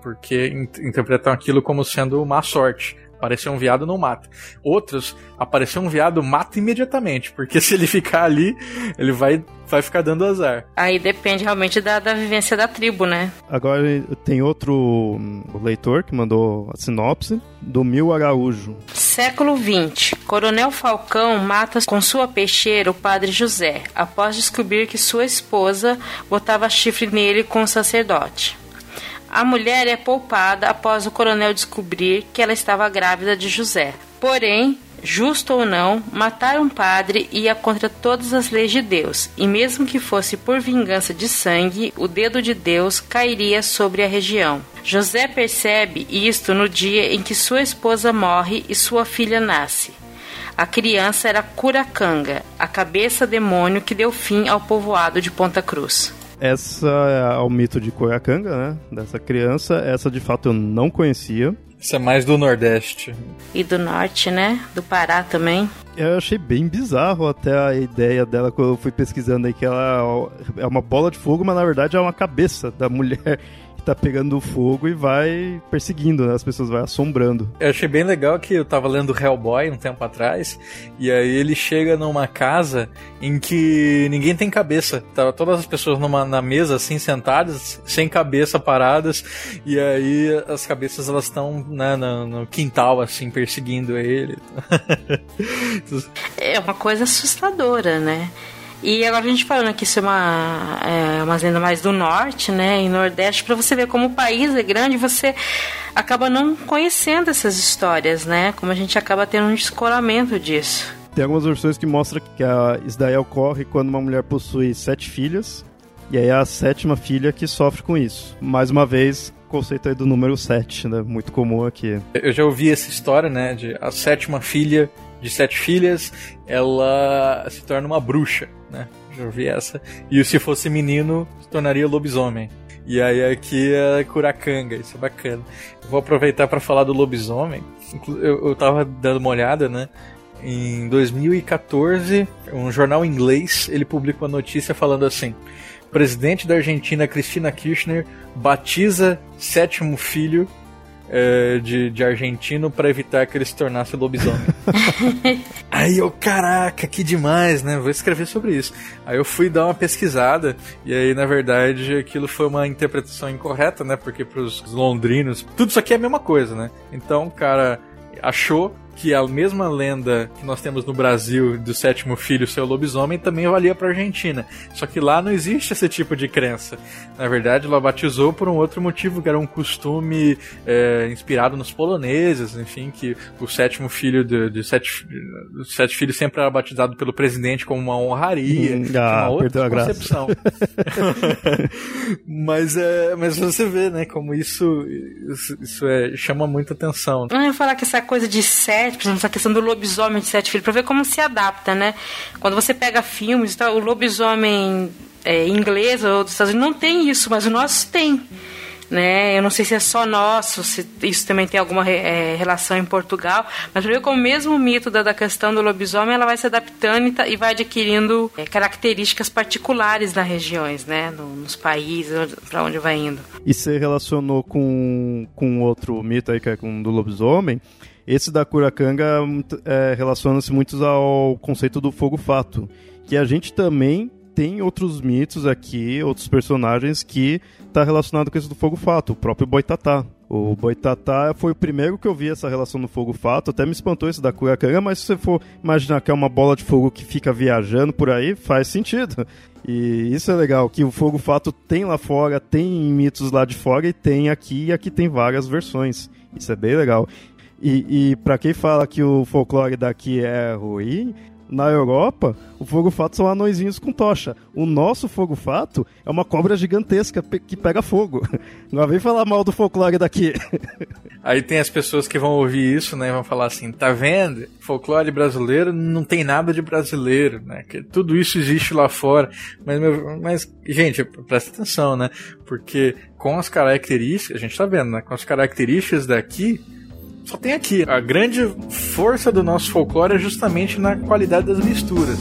Porque interpretam aquilo como sendo má sorte. Aparecer um viado não mata. Outros, aparecer um viado mata imediatamente, porque <laughs> se ele ficar ali, ele vai, vai ficar dando azar. Aí depende realmente da, da vivência da tribo, né? Agora tem outro leitor que mandou a sinopse do Mil Araújo. Século XX. Coronel Falcão mata com sua peixeira o padre José, após descobrir que sua esposa botava chifre nele com o sacerdote. A mulher é poupada após o coronel descobrir que ela estava grávida de José. Porém, justo ou não, matar um padre ia contra todas as leis de Deus, e mesmo que fosse por vingança de sangue, o dedo de Deus cairia sobre a região. José percebe isto no dia em que sua esposa morre e sua filha nasce. A criança era Curacanga, a cabeça demônio que deu fim ao povoado de Ponta Cruz. Essa é o mito de Koyakanga, né? Dessa criança. Essa de fato eu não conhecia. Isso é mais do Nordeste. E do Norte, né? Do Pará também. Eu achei bem bizarro até a ideia dela quando eu fui pesquisando aí, que ela é uma bola de fogo, mas na verdade é uma cabeça da mulher tá pegando fogo e vai perseguindo, né? As pessoas vai assombrando. Eu achei bem legal que eu tava lendo Hellboy um tempo atrás, e aí ele chega numa casa em que ninguém tem cabeça. Tava todas as pessoas numa, na mesa, assim, sentadas, sem cabeça, paradas, e aí as cabeças elas estão né, no, no quintal, assim, perseguindo ele. <laughs> é uma coisa assustadora, né? E agora a gente falando que isso é uma, é uma lenda mais do norte, né, e nordeste, para você ver como o país é grande, você acaba não conhecendo essas histórias, né? Como a gente acaba tendo um descolamento disso. Tem algumas versões que mostram que a, isso daí ocorre quando uma mulher possui sete filhas, e aí é a sétima filha que sofre com isso. Mais uma vez, conceito aí do número 7, né? Muito comum aqui. Eu já ouvi essa história, né? De a sétima filha de sete filhas, ela se torna uma bruxa, né? Já ouvi essa. E se fosse menino, se tornaria lobisomem. E aí aqui é Curacanga, isso é bacana. vou aproveitar para falar do lobisomem. Eu, eu tava dando uma olhada, né? Em 2014, um jornal inglês, ele publicou uma notícia falando assim: presidente da Argentina, Cristina Kirchner, batiza sétimo filho é, de, de argentino para evitar que ele se tornasse lobisomem. <laughs> Aí eu, caraca, que demais, né? Vou escrever sobre isso. Aí eu fui dar uma pesquisada e aí, na verdade, aquilo foi uma interpretação incorreta, né? Porque pros londrinos, tudo isso aqui é a mesma coisa, né? Então, o cara achou que a mesma lenda que nós temos no Brasil do sétimo filho ser o lobisomem também valia para Argentina. Só que lá não existe esse tipo de crença. Na verdade, ela batizou por um outro motivo, que era um costume é, inspirado nos poloneses, enfim, que o sétimo filho de, de sete, sete filhos sempre era batizado pelo presidente como uma honraria. Hum, ah, uma outra concepção. <laughs> mas, é, mas você vê, né, como isso, isso, isso é, chama muita atenção. Eu ia falar que essa coisa de sete sete, por exemplo, essa questão do lobisomem de sete filhos, para ver como se adapta, né? Quando você pega filmes, o lobisomem é, inglês ou dos Estados Unidos não tem isso, mas o nosso tem. Né? Eu não sei se é só nosso, se isso também tem alguma é, relação em Portugal, mas ver mesmo o mito da, da, questão do lobisomem ela vai se adaptando e, tá, e vai adquirindo é, características particulares nas regiões, né? No, nos países, para onde vai indo. E você relacionou com, com outro mito aí que é com do lobisomem, esse da Curacanga é, relaciona-se muito ao conceito do fogo fato, que a gente também tem outros mitos aqui, outros personagens que está relacionado com esse do fogo fato, o próprio Boitatá. O Boitatá foi o primeiro que eu vi essa relação do fogo fato, até me espantou esse da Curacanga, mas se você for imaginar que é uma bola de fogo que fica viajando por aí, faz sentido. E isso é legal, que o fogo fato tem lá fora, tem mitos lá de fora e tem aqui, e aqui tem várias versões. Isso é bem legal. E, e para quem fala que o folclore daqui é ruim, na Europa, o fogo-fato são anõezinhos com tocha. O nosso fogo-fato é uma cobra gigantesca que pega fogo. <laughs> Não vem falar mal do folclore daqui. <laughs> Aí tem as pessoas que vão ouvir isso, né, e vão falar assim, tá vendo? Folclore brasileiro não tem nada de brasileiro, né? Que tudo isso existe lá fora. Mas, mas gente, presta atenção, né? Porque com as características, a gente tá vendo, né? Com as características daqui, só tem aqui. A grande força do nosso folclore é justamente na qualidade das misturas.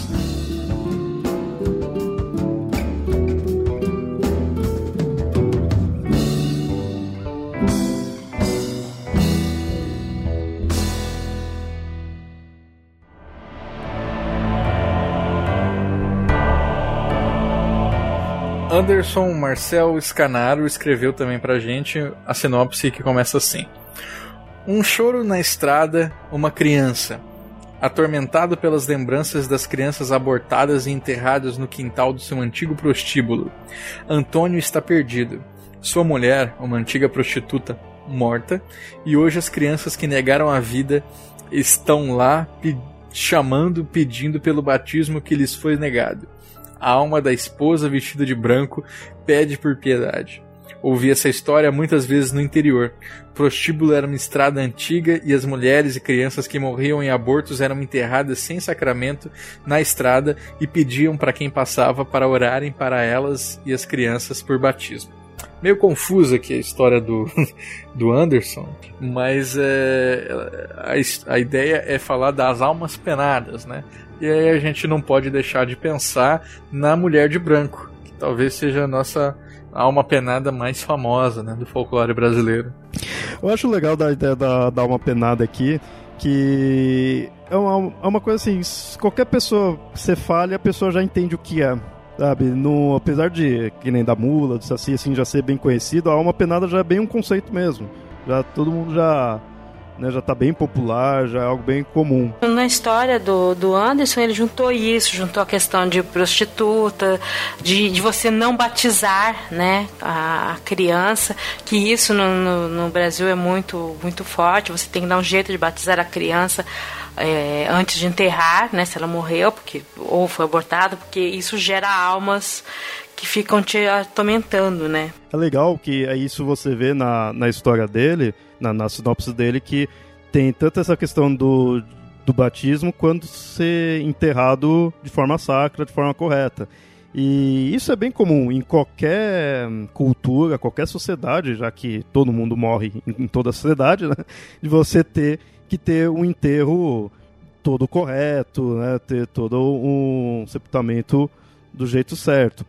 Anderson Marcel Scanaro escreveu também pra gente a sinopse que começa assim. Um choro na estrada, uma criança. Atormentado pelas lembranças das crianças abortadas e enterradas no quintal do seu antigo prostíbulo, Antônio está perdido. Sua mulher, uma antiga prostituta, morta, e hoje as crianças que negaram a vida estão lá pe chamando, pedindo pelo batismo que lhes foi negado. A alma da esposa vestida de branco pede por piedade. Ouvi essa história muitas vezes no interior. Prostíbulo era uma estrada antiga e as mulheres e crianças que morriam em abortos eram enterradas sem sacramento na estrada e pediam para quem passava para orarem para elas e as crianças por batismo meio confusa aqui a história do, <laughs> do Anderson, mas é, a, a ideia é falar das almas penadas, né? E aí a gente não pode deixar de pensar na Mulher de Branco, que talvez seja a nossa alma penada mais famosa né, do folclore brasileiro. Eu acho legal da ideia da, da alma penada aqui, que é uma, é uma coisa assim, qualquer pessoa que você fale, a pessoa já entende o que é. Sabe, no, apesar de, que nem da mula, do saci, assim, já ser bem conhecido, a alma penada já é bem um conceito mesmo. Já todo mundo já né, já está bem popular, já é algo bem comum. Na história do, do Anderson, ele juntou isso, juntou a questão de prostituta, de, de você não batizar né, a, criança, que isso no, no, no Brasil é muito, muito forte, você tem que dar um jeito de batizar a criança é, antes de enterrar, né, se ela morreu, porque ou foi abortada, porque isso gera almas que ficam te atormentando, né? É legal que é isso você vê na, na história dele, na, na sinopse dele, que tem tanto essa questão do, do batismo quanto ser enterrado de forma sacra, de forma correta. E isso é bem comum em qualquer cultura, qualquer sociedade, já que todo mundo morre em, toda a sociedade, né? De você ter que ter um enterro todo correto, né? ter todo um sepultamento do jeito certo.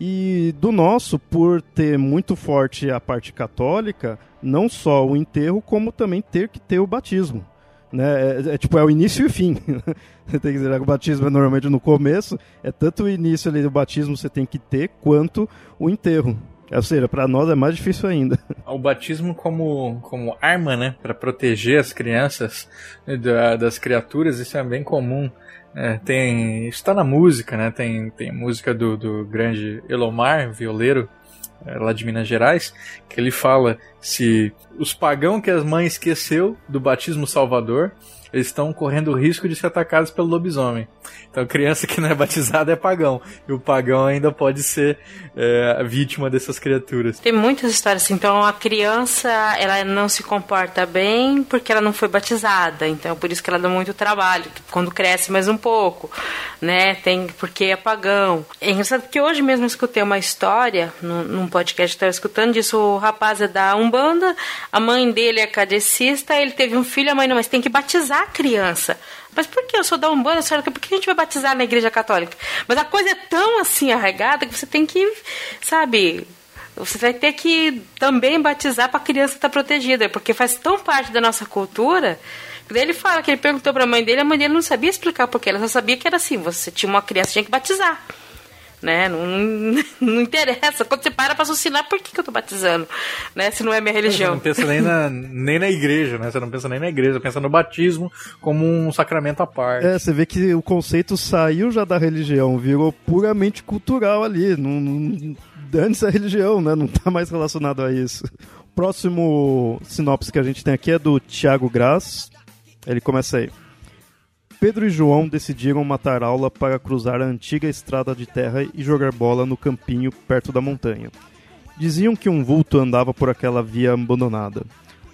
E do nosso, por ter muito forte a parte católica, não só o enterro, como também ter que ter o batismo. Né? É, é tipo, é o início e o fim. <laughs> tem que dizer, o batismo é normalmente no começo, é tanto o início ali do batismo você tem que ter, quanto o enterro. Ou seja, para nós é mais difícil ainda. <laughs> O batismo como, como arma, né, para proteger as crianças né, da, das criaturas, isso é bem comum. É, tem, está na música, né? Tem, tem música do, do grande Elomar, violeiro, é, lá de Minas Gerais, que ele fala se os pagãos que as mães esqueceu do batismo salvador, eles estão correndo o risco de ser atacados pelo lobisomem. Então, criança que não é batizada é pagão. E o pagão ainda pode ser é, vítima dessas criaturas. Tem muitas histórias assim. Então, a criança ela não se comporta bem porque ela não foi batizada. Então, por isso que ela dá muito trabalho. Quando cresce mais um pouco, né? Tem porque é pagão. É engraçado porque hoje mesmo eu escutei uma história num, podcast que estava escutando disso. O rapaz é da Umbanda, a mãe dele é cadecista, ele teve um filho, a mãe não, mas tem que batizar a criança. Mas por que eu sou da Umbanda, senhora? Por que a gente vai batizar na igreja católica? Mas a coisa é tão assim arregada que você tem que, sabe, você vai ter que também batizar para a criança estar tá protegida, porque faz tão parte da nossa cultura. Daí ele fala que ele perguntou para a mãe dele, a mãe dele não sabia explicar porque ela só sabia que era assim, você tinha uma criança, tinha que batizar né? Não, não, <laughs> não interessa. Quando você para para raciocinar, por que, que eu tô batizando? Né? Se não é minha religião. Você não pensa nem na, nem na igreja, né? Você não pensa nem na igreja, pensa no batismo como um sacramento à parte. É, você vê que o conceito saiu já da religião, virou puramente cultural ali. Não, não, antes a religião, né? Não tá mais relacionado a isso. O próximo sinopse que a gente tem aqui é do Tiago Graz. Ele começa aí. Pedro e João decidiram matar aula para cruzar a antiga estrada de terra e jogar bola no campinho perto da montanha. Diziam que um vulto andava por aquela via abandonada.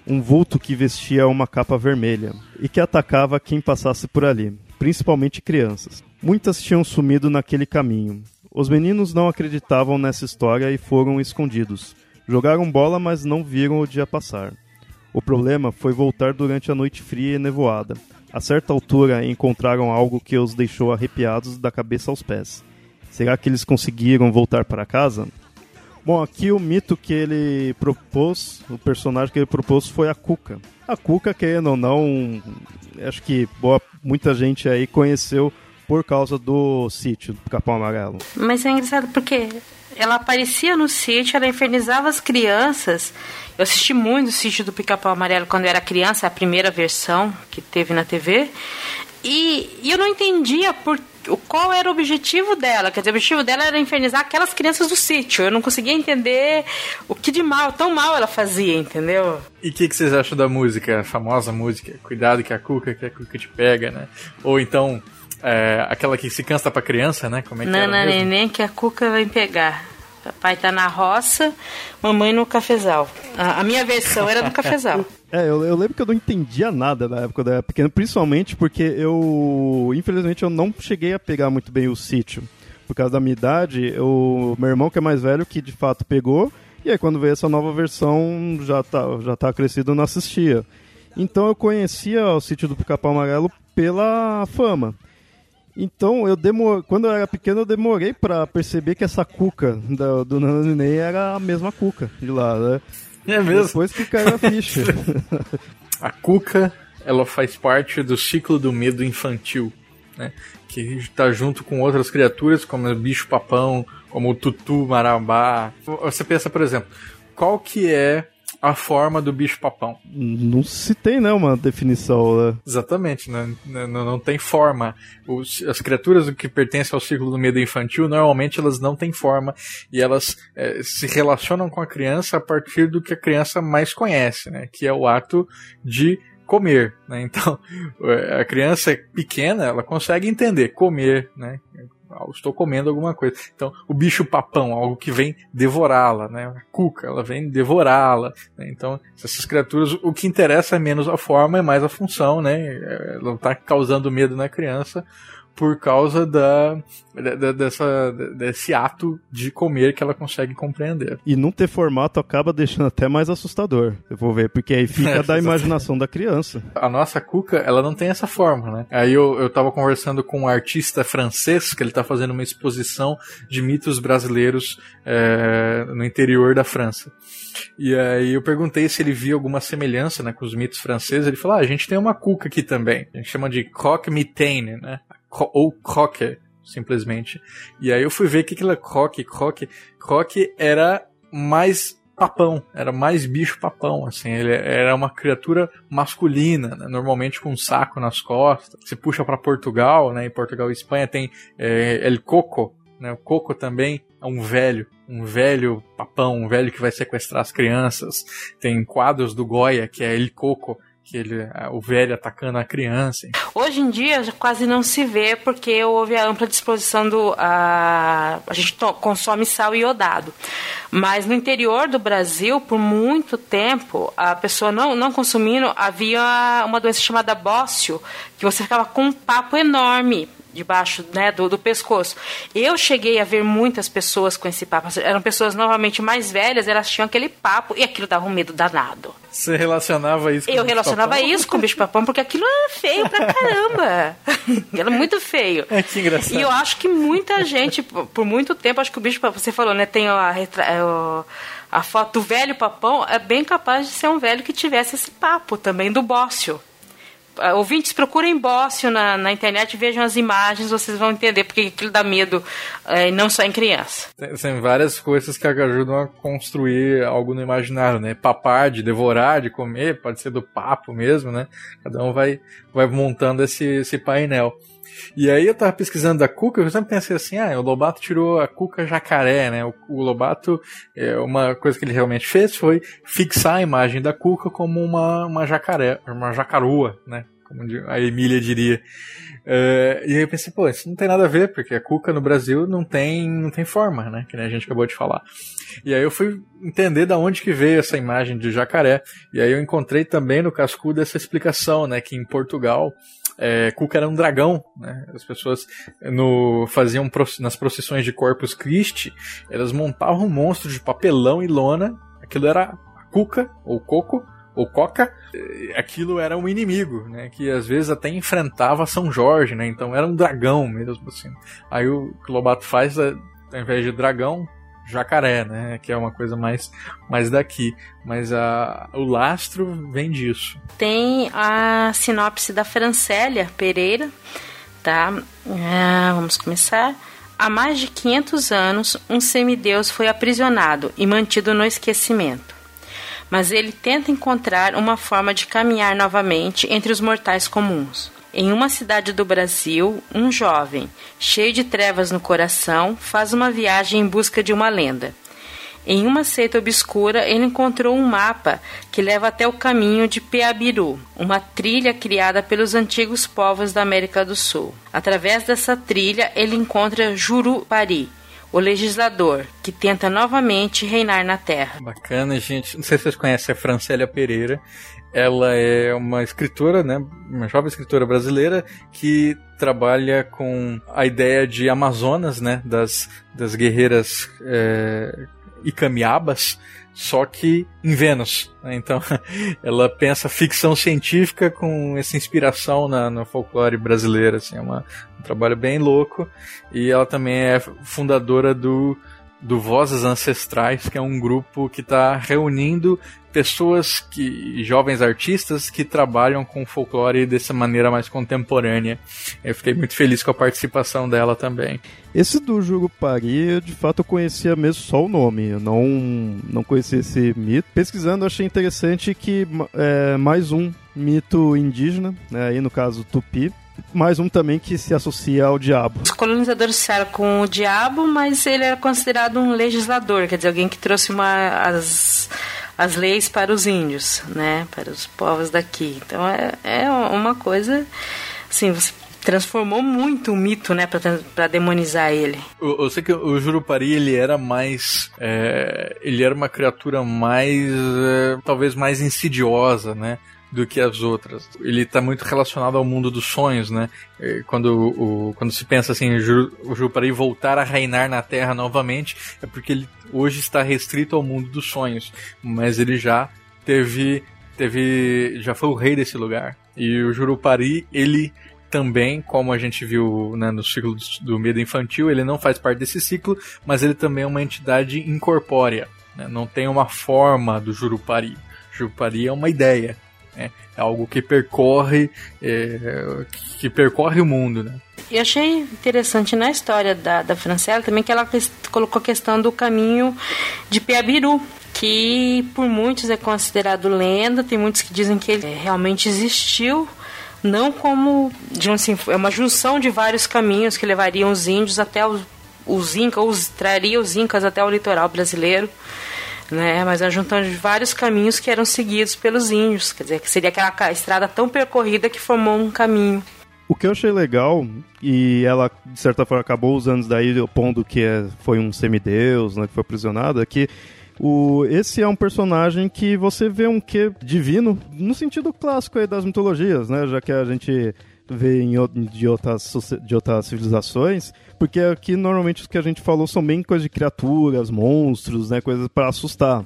Um vulto que vestia uma capa vermelha e que atacava quem passasse por ali, principalmente crianças. Muitas tinham sumido naquele caminho. Os meninos não acreditavam nessa história e foram escondidos. Jogaram bola, mas não viram o dia passar. O problema foi voltar durante a noite fria e nevoada a certa altura encontraram algo que os deixou arrepiados da cabeça aos pés. Será que eles conseguiram voltar para casa? Bom, aqui o mito que ele propôs, o personagem que ele propôs foi a Cuca. A Cuca, querendo ou não, acho que boa, muita gente aí conheceu por causa do sítio do Capão Amarelo. Mas é engraçado porque ela aparecia no sítio, ela infernizava as crianças. Eu assisti muito o sítio do Pica-Pau Amarelo quando eu era criança, a primeira versão que teve na TV. E, e eu não entendia por, qual era o objetivo dela. Quer dizer, o objetivo dela era infernizar aquelas crianças do sítio. Eu não conseguia entender o que de mal, tão mal ela fazia, entendeu? E o que, que, vocês acham da música, a famosa música? Cuidado que a cuca, que a cuca te pega, né? Ou então é, aquela que se cansa pra criança, né? Como é que Nana neném que a Cuca vai pegar. Papai tá na roça, mamãe no cafezal. A, a minha versão era no cafezal. <laughs> É, eu, eu, lembro que eu não entendia nada na época da pequena, principalmente porque eu, infelizmente, eu não cheguei a pegar muito bem o sítio. Por causa da minha idade, o meu irmão que é mais velho, que de fato pegou, e aí quando veio essa nova versão, já tá, já tá crescido, não assistia. Então eu conhecia o sítio do Pica-Pau Amarelo pela fama. Então, eu demor... quando eu era pequeno, eu demorei para perceber que essa cuca do, do Nananei era a mesma cuca de lá, né? É mesmo? Depois que caiu a ficha. <laughs> a cuca, ela faz parte do ciclo do medo infantil, né? Que está junto com outras criaturas, como o bicho-papão, como o tutu, marabá. Você pensa, por exemplo, qual que é a forma do bicho-papão. Não se tem, né, uma definição, né? Exatamente, né? não, não tem forma. Os, as criaturas que pertencem ao ciclo do medo infantil, normalmente elas não têm forma e elas é, se relacionam com a criança a partir do que a criança mais conhece, né? Que é o ato de comer, né? Então, <laughs> a criança pequena, ela consegue entender comer, né? Estou comendo alguma coisa. Então, o bicho papão, algo que vem devorá-la, né? A cuca, ela vem devorá-la. Né? Então, essas criaturas, o que interessa é menos a forma, é mais a função, né? Ela está causando medo na criança por causa da, da, dessa, desse ato de comer que ela consegue compreender. E não ter formato acaba deixando até mais assustador, eu vou ver, porque aí fica <laughs> da imaginação da criança. A nossa cuca, ela não tem essa forma, né? Aí eu, eu tava conversando com um artista francês, que ele tá fazendo uma exposição de mitos brasileiros é, no interior da França. E aí eu perguntei se ele via alguma semelhança né, com os mitos franceses. Ele falou: ah, a gente tem uma cuca aqui também. A gente chama de croque mitaine, né? Ou croque, simplesmente. E aí eu fui ver o que, que era croque. Croque, croque era mais papão, era mais bicho papão, assim, ele era uma criatura masculina, né? normalmente com um saco nas costas. Se puxa para Portugal, né? Em Portugal e Espanha tem é, El Coco, né? O Coco também é um velho, um velho papão, um velho que vai sequestrar as crianças. Tem quadros do Goya, que é El Coco, que ele, o velho atacando a criança. Hoje em dia quase não se vê porque houve a ampla disposição do a, a gente consome sal iodado. Mas no interior do Brasil, por muito tempo, a pessoa não, não consumindo, havia uma doença chamada bócio, que você ficava com um papo enorme debaixo né, do, do, pescoço. Eu cheguei a ver muitas pessoas com esse papo. Eram pessoas novamente mais velhas, elas tinham aquele papo e aquilo dava um medo danado. Você relacionava isso com Eu relacionava isso com o bicho-papão porque aquilo era feio pra caramba. <laughs> era muito feio. É que engraçado. E eu acho que muita gente, por muito tempo, acho que o bicho-papão, você falou, né, tem a, a, a foto do velho papão, é bem capaz de ser um velho que tivesse esse papo também do bócio. Ah, ouvintes, procurem bócio na, na internet, vejam as imagens, vocês vão entender porque aquilo dá medo, é, não só em criança. Tem, tem, várias coisas que ajudam a construir algo no imaginário, né? Papar, de devorar, de comer, pode ser do papo mesmo, né? Cada um vai, vai montando esse, esse painel. E aí eu tava pesquisando da Cuca, eu sempre pensei assim, ah, o Lobato tirou a Cuca jacaré, né? O, o Lobato, é, uma coisa que ele realmente fez foi fixar a imagem da Cuca como uma, uma jacaré, uma jacaroa, né? Como a Emília diria. Uh, e aí eu pensei, pô, isso não tem nada a ver, porque a cuca no Brasil não tem, não tem forma, né? Que a gente acabou de falar. E aí eu fui entender da onde que veio essa imagem de jacaré. E aí eu encontrei também no cascudo essa explicação, né? Que em Portugal é, Cuca era um dragão, né? As pessoas no, faziam nas procissões de Corpus Christi, elas montavam um monstro de papelão e lona. Aquilo era Cuca, ou Coco, ou Coca. Aquilo era um inimigo, né? Que às vezes até enfrentava São Jorge, né? Então era um dragão mesmo, assim. Aí o que o Lobato faz, ao invés de dragão, jacaré, né? Que é uma coisa mais, mais daqui. Mas a, o lastro vem disso. Tem a sinopse da Francélia Pereira, tá? É, vamos começar. Há mais de 500 anos, um semideus foi aprisionado e mantido no esquecimento. Mas ele tenta encontrar uma forma de caminhar novamente entre os mortais comuns. Em uma cidade do Brasil, um jovem, cheio de trevas no coração, faz uma viagem em busca de uma lenda. Em uma seita obscura, ele encontrou um mapa que leva até o caminho de Peabiru, uma trilha criada pelos antigos povos da América do Sul. Através dessa trilha, ele encontra Jurupari, o legislador, que tenta novamente reinar na Terra. Bacana, gente. Não sei se vocês conhecem a Francélia Pereira. Ela é uma escritora, né, uma jovem escritora brasileira que trabalha com a ideia de Amazonas, né, das, das guerreiras é, Icamiabas, só que em Vênus. Né? Então, <laughs> ela pensa ficção científica com essa inspiração na, no folclore brasileiro. Assim, é uma, um trabalho bem louco. E ela também é fundadora do do Vozes Ancestrais, que é um grupo que está reunindo pessoas que jovens artistas que trabalham com folclore dessa maneira mais contemporânea. Eu fiquei muito feliz com a participação dela também. Esse do Jurupari, de fato eu conhecia mesmo só o nome, eu não não conhecia esse mito. Pesquisando eu achei interessante que é mais um mito indígena, né, aí no caso Tupi, mais um também que se associa ao diabo. Os colonizadores disseram com o diabo, mas ele era considerado um legislador, quer dizer, alguém que trouxe uma, as, as leis para os índios, né, para os povos daqui. Então é, é uma coisa, assim, você transformou muito o mito, né, para demonizar ele. Eu, eu, sei que o Jurupari ele era mais, é, ele era uma criatura mais, é, talvez mais insidiosa, né? Do que as outras. Ele está muito relacionado ao mundo dos sonhos, né? É, quando, o, quando se pensa assim, o Jurupari voltar a reinar na Terra novamente, é porque ele hoje está restrito ao mundo dos sonhos, mas ele já teve, teve, já foi o rei desse lugar. E o Jurupari, ele também, como a gente viu né, no ciclo do medo infantil, ele não faz parte desse ciclo, mas ele também é uma entidade incorpórea. Né? Não tem uma forma do Jurupari. Jurupari é uma ideia. Né? É algo que percorre, é, que percorre o mundo. Né? E achei interessante na história da, da Francela também que ela colocou a questão do caminho de Piabiru, que por muitos é considerado lenda, tem muitos que dizem que ele realmente existiu, não como um, assim, é uma junção de vários caminhos que levariam os índios até os, os incas, ou traria os incas até o litoral brasileiro né? Mas a junção de vários caminhos que eram seguidos pelos índios, quer dizer, que seria aquela estrada tão percorrida que formou um caminho. O que eu achei legal, e ela de certa forma acabou usando daí, opondo que é, foi um semideus, né, que foi aprisionado, é que o, esse é um personagem que você vê um quê divino, no sentido clássico aí das mitologias, né? Já que a gente vê de, outras, de outras civilizações, porque aqui normalmente os que a gente falou são bem coisas de criaturas, monstros, né, coisas para assustar.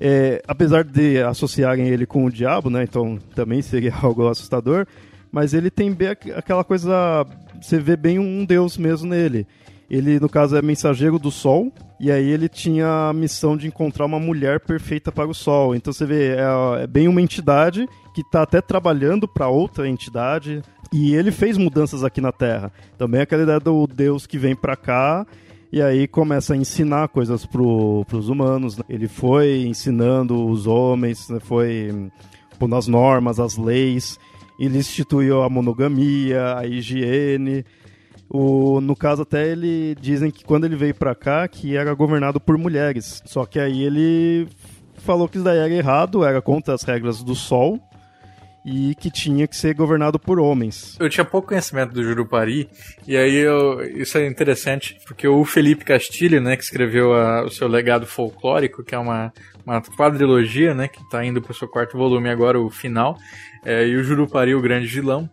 É, apesar de associarem ele com o diabo, né, então também seria <laughs> algo assustador, mas ele tem bem aquela coisa, você vê bem um deus mesmo nele. Ele, no caso, é mensageiro do sol, e aí ele tinha a missão de encontrar uma mulher perfeita para o sol. Então você vê, é, é bem uma entidade que está até trabalhando para outra entidade, e ele fez mudanças aqui na Terra. Também aquela ideia do Deus que vem para cá e aí começa a ensinar coisas para os humanos. Né? Ele foi ensinando os homens, né? foi pondo as normas, as leis. Ele instituiu a monogamia, a higiene. O, no caso até ele dizem que quando ele veio para cá que era governado por mulheres. Só que aí ele falou que isso daí era errado, era contra as regras do sol e que tinha que ser governado por homens. Eu tinha pouco conhecimento do Jurupari, e aí eu, isso é interessante, porque o Felipe Castilho, né, que escreveu a, o seu legado folclórico, que é uma, uma quadrilogia, né, que está indo para o seu quarto volume agora, o final, é, e o Jurupari, o grande vilão,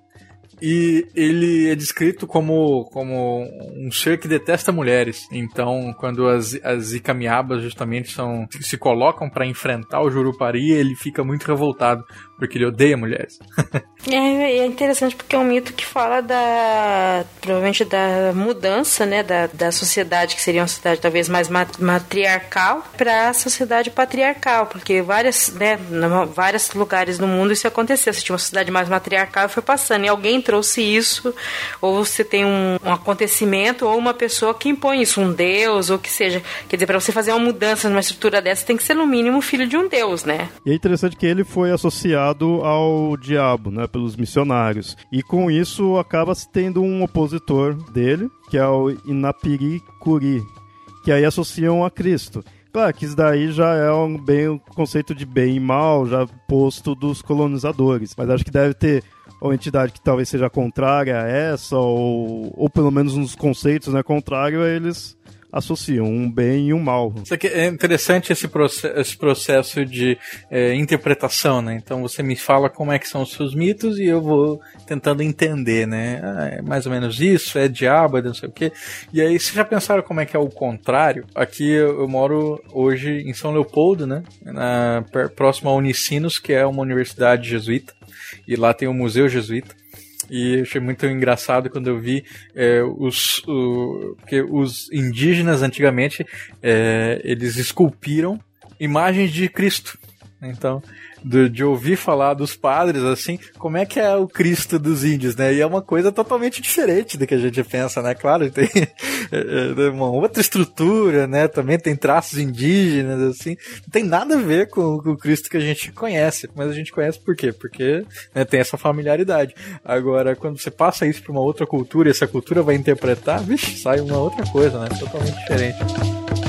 e ele é descrito como, como um ser que detesta mulheres. Então, quando as, as Ikamiabas justamente são, se colocam para enfrentar o Jurupari, ele fica muito revoltado, porque ele odeia mulheres. <laughs> é, é interessante porque é um mito que fala da. provavelmente da mudança, né? Da, da sociedade, que seria uma sociedade talvez mais matriarcal, para a sociedade patriarcal, porque várias, né, vários lugares no mundo isso aconteceu. Se tinha uma sociedade mais matriarcal, foi passando. E alguém trouxe isso, ou você tem um, um acontecimento, ou uma pessoa que impõe isso, um deus, ou que seja. Quer dizer, para você fazer uma mudança numa estrutura dessa, tem que ser no mínimo filho de um deus, né? E é interessante que ele foi associado ao diabo, né, pelos missionários. E com isso acaba tendo um opositor dele, que é o Inapiricuri, que aí associam a Cristo. Claro que isso daí já é um bem o conceito de bem e mal já posto dos colonizadores, mas acho que deve ter ou entidade que talvez seja contrária a essa, ou, ou pelo menos nos conceitos, né, contrário a eles associam um bem e um mal. É interessante esse, processo, esse processo de é, interpretação, né? Então você me fala como é que são os seus mitos e eu vou tentando entender, né? Ah, é mais ou menos isso, é diabo, é não sei o quê. E aí, vocês já pensaram como é que é o contrário? Aqui eu, eu moro hoje em São Leopoldo, né? Na, próximo a Unicinos, que é uma universidade jesuíta. E lá tem o Museu Jesuíta. E achei muito engraçado quando eu vi é, os, o, que os indígenas antigamente é, eles esculpiram imagens de Cristo. Então, de, de, ouvir falar dos padres, assim, como é que é o Cristo dos índios, né? E é uma coisa totalmente diferente do que a gente pensa, né? Claro, tem <laughs> é, é, uma outra estrutura, né? Também tem traços indígenas, assim. Não tem nada a ver com, com o Cristo que a gente conhece, mas a gente conhece por quê? Porque né, tem essa familiaridade. Agora, quando você passa isso para uma outra cultura e essa cultura vai interpretar, vixe, sai uma outra coisa, né? Totalmente diferente.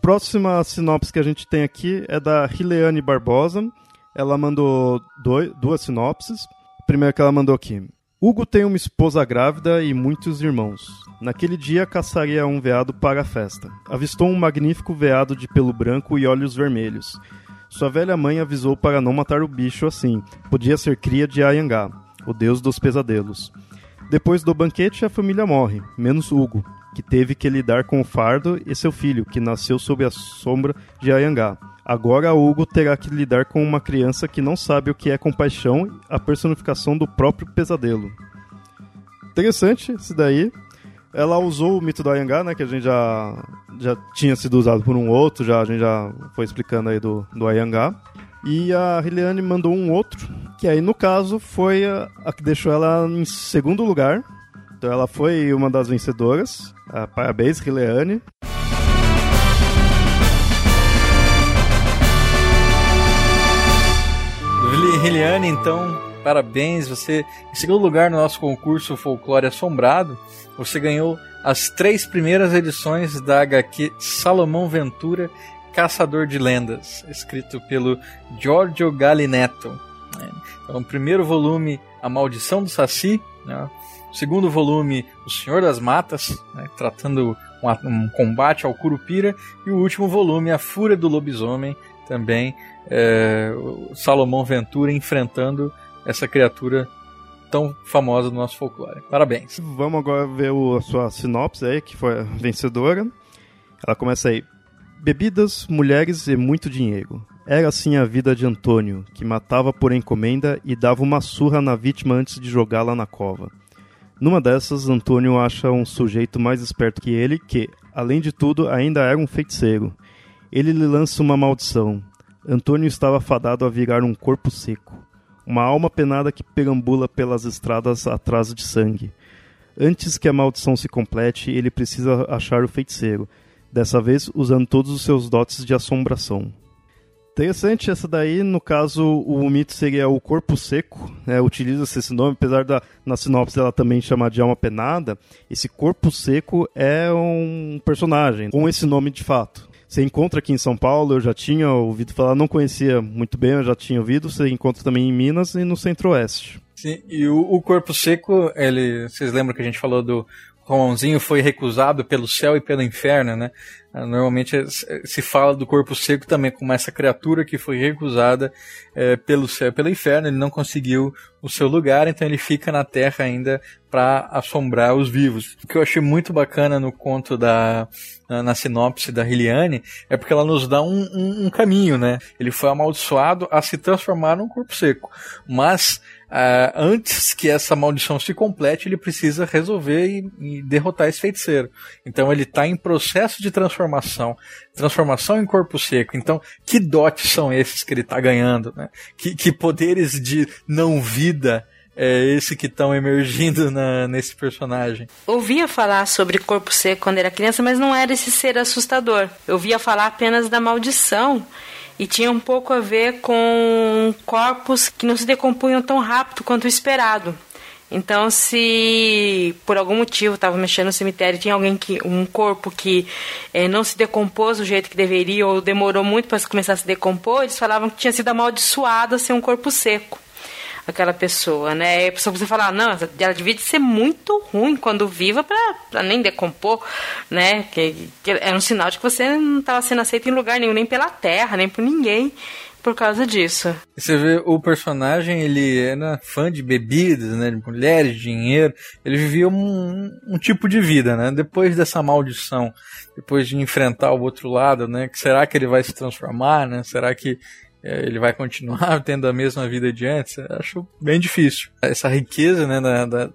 Próxima sinopse que a gente tem aqui é da Rileane Barbosa. Ela mandou dois, duas sinopses. A primeira que ela mandou aqui. Hugo tem uma esposa grávida e muitos irmãos. Naquele dia caçaria um veado para a festa. Avistou um magnífico veado de pelo branco e olhos vermelhos. Sua velha mãe avisou para não matar o bicho assim. Podia ser cria de Ayangá, o deus dos pesadelos. Depois do banquete, a família morre, menos Hugo, que teve que lidar com o fardo, e seu filho, que nasceu sob a sombra de Ayangá. Agora Hugo terá que lidar com uma criança que não sabe o que é compaixão, a personificação do próprio pesadelo. Interessante isso daí. Ela usou o mito do Ayangá, né, que a gente já, já tinha sido usado por um outro, já, a gente já foi explicando aí do, do Ayangá. E a Riliane mandou um outro, que aí no caso foi a, a que deixou ela em segundo lugar, então ela foi uma das vencedoras. Ah, parabéns, Rileane. Riliane, então, parabéns. Você, em segundo lugar no nosso concurso Folclore Assombrado, você ganhou as três primeiras edições da HQ Salomão Ventura, Caçador de Lendas, escrito pelo Giorgio Gallineto. Então, o primeiro volume, A Maldição do Saci, né? O segundo volume, O Senhor das Matas, né, tratando um, um, combate ao Curupira. E o último volume, A Fúria do Lobisomem, também é, Salomão Ventura enfrentando essa criatura tão famosa do nosso folclore. Parabéns. Vamos agora ver o, a sua sinopse aí, que foi vencedora. Ela começa aí. Bebidas, mulheres e muito dinheiro. Era assim a vida de Antônio, que matava por encomenda e dava uma surra na vítima antes de jogá-la na cova. Numa dessas, Antônio acha um sujeito mais esperto que ele, que, além de tudo, ainda era um feiticeiro. Ele lhe lança uma maldição. Antônio estava fadado a virar um corpo seco, uma alma penada que perambula pelas estradas atrás de sangue. Antes que a maldição se complete, ele precisa achar o feiticeiro, dessa vez usando todos os seus dotes de assombração. Interessante essa daí, no caso, o mito seria o corpo seco, né, utiliza-se esse nome, apesar da na sinopse ela também chamar de alma penada, esse corpo seco é um personagem com esse nome de fato. Você encontra aqui em São Paulo, eu já tinha ouvido falar, não conhecia muito bem, eu já tinha ouvido, você encontra também em Minas e no Centro-Oeste. Sim, e o, o, corpo seco, ele, vocês lembram que a gente falou do Romãozinho foi recusado pelo céu e pelo inferno, né? Ah, normalmente se fala do corpo seco também como essa criatura que foi recusada é, pelo céu e pelo inferno. Ele não conseguiu o seu lugar, então ele fica na terra ainda para assombrar os vivos. O que eu achei muito bacana no conto da na, sinopse da Hiliane é porque ela nos dá um, um, um caminho, né? Ele foi amaldiçoado a se transformar num corpo seco, mas Uh, antes que essa maldição se complete, ele precisa resolver e, e derrotar esse feiticeiro. Então ele está em processo de transformação, transformação em corpo seco. Então, que dotes são esses que ele está ganhando? Né? Que, que poderes de não vida é esse que estão emergindo na, nesse personagem. Ouvia falar sobre corpo seco quando era criança, mas não era esse ser assustador. Eu ouvia falar apenas da maldição e tinha um pouco a ver com corpos que não se decompunham tão rápido quanto o esperado. Então, se por algum motivo estava mexendo no cemitério tinha alguém que um corpo que é, não se decompôs do jeito que deveria ou demorou muito para começar a se decompor, eles falavam que tinha sido amaldiçoado a ser um corpo seco aquela pessoa, né? E a pessoa você falar, não, ela devia ser muito ruim quando viva para nem decompor, né? Que, que era um sinal de que você não estava sendo aceito em lugar nenhum, nem pela terra, nem por ninguém por causa disso. Você vê o personagem, ele era fã de bebidas, né, de mulheres, de dinheiro. Ele vivia um, um tipo de vida, né? Depois dessa maldição, depois de enfrentar o outro lado, né? Que será que ele vai se transformar, né? Será que é, ele vai continuar <laughs> tendo a mesma vida de antes? Acho bem difícil. Essa riqueza, né, da, da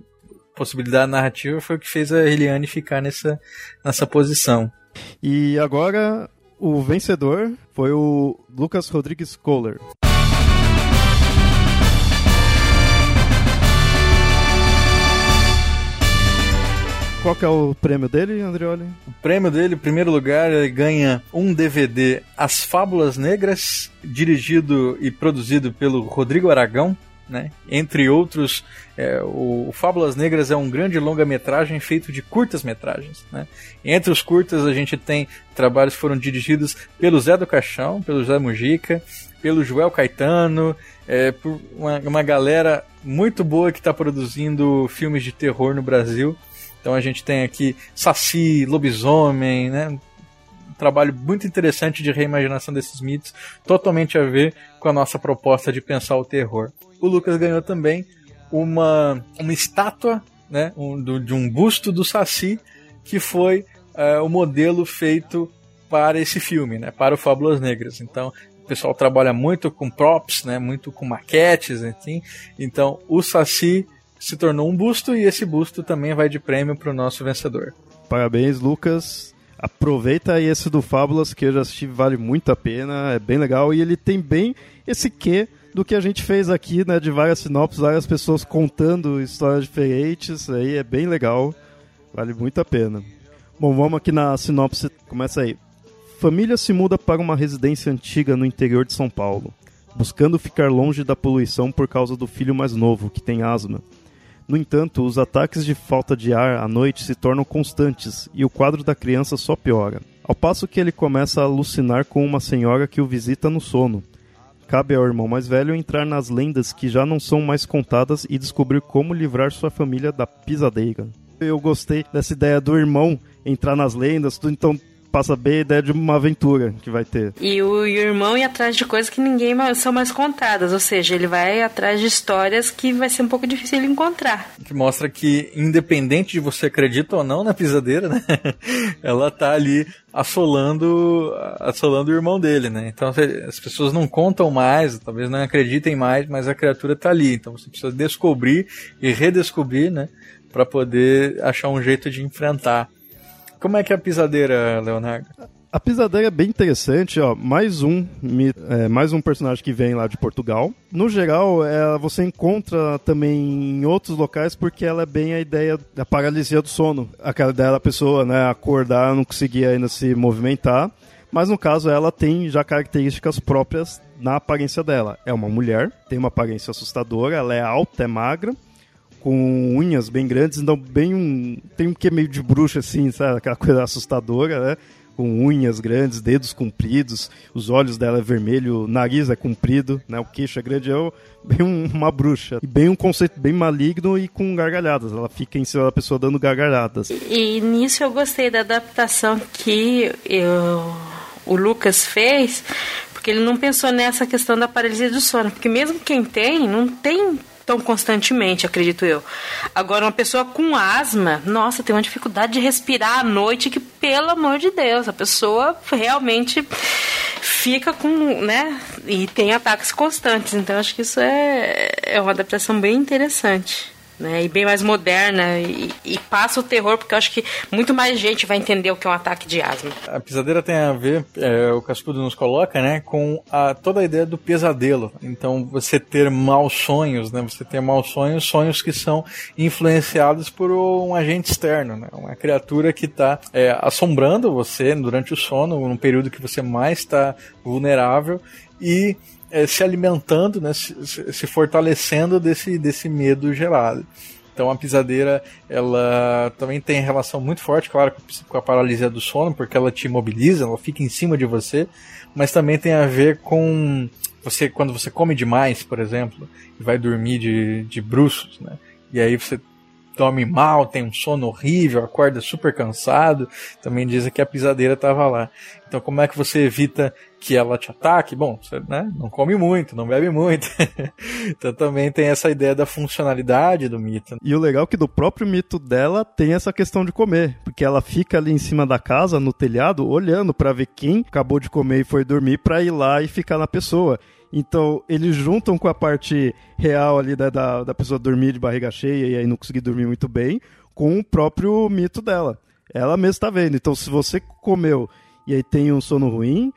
possibilidade narrativa foi o que fez a Eliane ficar nessa, nessa posição. E agora o vencedor foi o Lucas Rodrigues Kohler. Qual que é o prêmio dele, Andrioli? O prêmio dele, em primeiro lugar, ele ganha um DVD As Fábulas Negras, dirigido e produzido pelo Rodrigo Aragão, né? Entre outros, é, o, Fábulas Negras é um grande longa-metragem feito de curtas-metragens. Né? Entre os curtas, a gente tem trabalhos que foram dirigidos pelo Zé do Caixão, pelo Zé Mujica, pelo Joel Caetano, é, por uma, uma galera muito boa que está produzindo filmes de terror no Brasil. Então a gente tem aqui Saci, Lobisomem, né? trabalho muito interessante de reimaginação desses mitos, totalmente a ver com a nossa proposta de pensar o terror. O Lucas ganhou também uma, uma estátua né, um, do, de um busto do Saci, que foi uh, o modelo feito para esse filme, né, para o Fábulas Negras. Então, o pessoal trabalha muito com props, né, muito com maquetes, assim. Então, o Saci se tornou um busto e esse busto também vai de prêmio para o nosso vencedor. Parabéns, Lucas. Aproveita esse do Fábulas, que eu já assisti, vale muito a pena, é bem legal. E ele tem bem esse quê do que a gente fez aqui, né? De várias sinopses, várias pessoas contando histórias diferentes. Aí é bem legal, vale muito a pena. Bom, vamos aqui na sinopse, começa aí. Família se muda para uma residência antiga no interior de São Paulo, buscando ficar longe da poluição por causa do filho mais novo, que tem asma. No entanto, os ataques de falta de ar à noite se tornam constantes e o quadro da criança só piora. Ao passo que ele começa a alucinar com uma senhora que o visita no sono. Cabe ao irmão mais velho entrar nas lendas que já não são mais contadas e descobrir como livrar sua família da pisadeira. Eu gostei dessa ideia do irmão entrar nas lendas, então passa bem a ideia de uma aventura que vai ter. E o, e o irmão ir atrás de coisas que ninguém mais, são mais contadas, ou seja, ele vai atrás de histórias que vai ser um pouco difícil ele encontrar. Que mostra que, independente de você acredita ou não na pisadeira, né? <laughs> Ela tá ali assolando, assolando o irmão dele, né? Então as pessoas não contam mais, talvez não acreditem mais, mas a criatura tá ali. Então você precisa descobrir e redescobrir, né? Para poder achar um jeito de enfrentar. Como é que é a pisadeira, Leonardo? A pisadeira é bem interessante, ó. Mais um, é, mais um personagem que vem lá de Portugal. No geral, é, você encontra também em outros locais porque ela é bem a ideia da paralisia do sono. Aquela ideia da pessoa, né, acordar, não conseguir ainda se movimentar. Mas no caso, ela tem já características próprias na aparência dela. É uma mulher, tem uma aparência assustadora, ela é alta, é magra, com unhas bem grandes, então bem um. Tem um que meio de bruxa, assim, sabe? Aquela coisa assustadora, né? Com unhas grandes, dedos compridos, os olhos dela é vermelho, o nariz é comprido, né? O queixo é grande, é bem uma bruxa. E bem um conceito bem maligno e com gargalhadas. Ela fica em cima da pessoa dando gargalhadas. E, e nisso eu gostei da adaptação que eu, o Lucas fez, porque ele não pensou nessa questão da paralisia do sono. Porque mesmo quem tem, não tem tão constantemente, acredito eu. Agora, uma pessoa com asma, nossa, tem uma dificuldade de respirar à noite que, pelo amor de Deus, a pessoa realmente fica com, né, e tem ataques constantes. Então, acho que isso é, é uma adaptação bem interessante né? E bem mais moderna e, e, passa o terror, porque eu acho que muito mais gente vai entender o que é um ataque de asma. A pisadeira tem a ver, é, o Cascudo nos coloca, né, com a, toda a ideia do pesadelo. Então, você ter maus sonhos, né? Você ter maus sonhos, sonhos que são influenciados por um agente externo, né? Uma criatura que está é, assombrando você durante o sono, num período que você mais está vulnerável e é, se alimentando, né, se, se, fortalecendo desse, desse medo gerado. Então a pisadeira, ela também tem relação muito forte, claro, com a paralisia do sono, porque ela te imobiliza, ela fica em cima de você, mas também tem a ver com você quando você come demais, por exemplo, e vai dormir de, de bruços, né? E aí você dorme mal, tem um sono horrível, acorda super cansado. Também dizem que a pisadeira estava lá. Então, como é que você evita que ela te ataque? Bom, você né, não come muito, não bebe muito. <laughs> então, também tem essa ideia da funcionalidade do mito. E o legal é que do próprio mito dela tem essa questão de comer, porque ela fica ali em cima da casa, no telhado, olhando para ver quem acabou de comer e foi dormir para ir lá e ficar na pessoa. Então, eles juntam com a parte real ali da, da, da pessoa dormir de barriga cheia e aí não conseguir dormir muito bem, com o próprio mito dela. Ela mesma está vendo. Então, se você comeu e aí tem um sono ruim,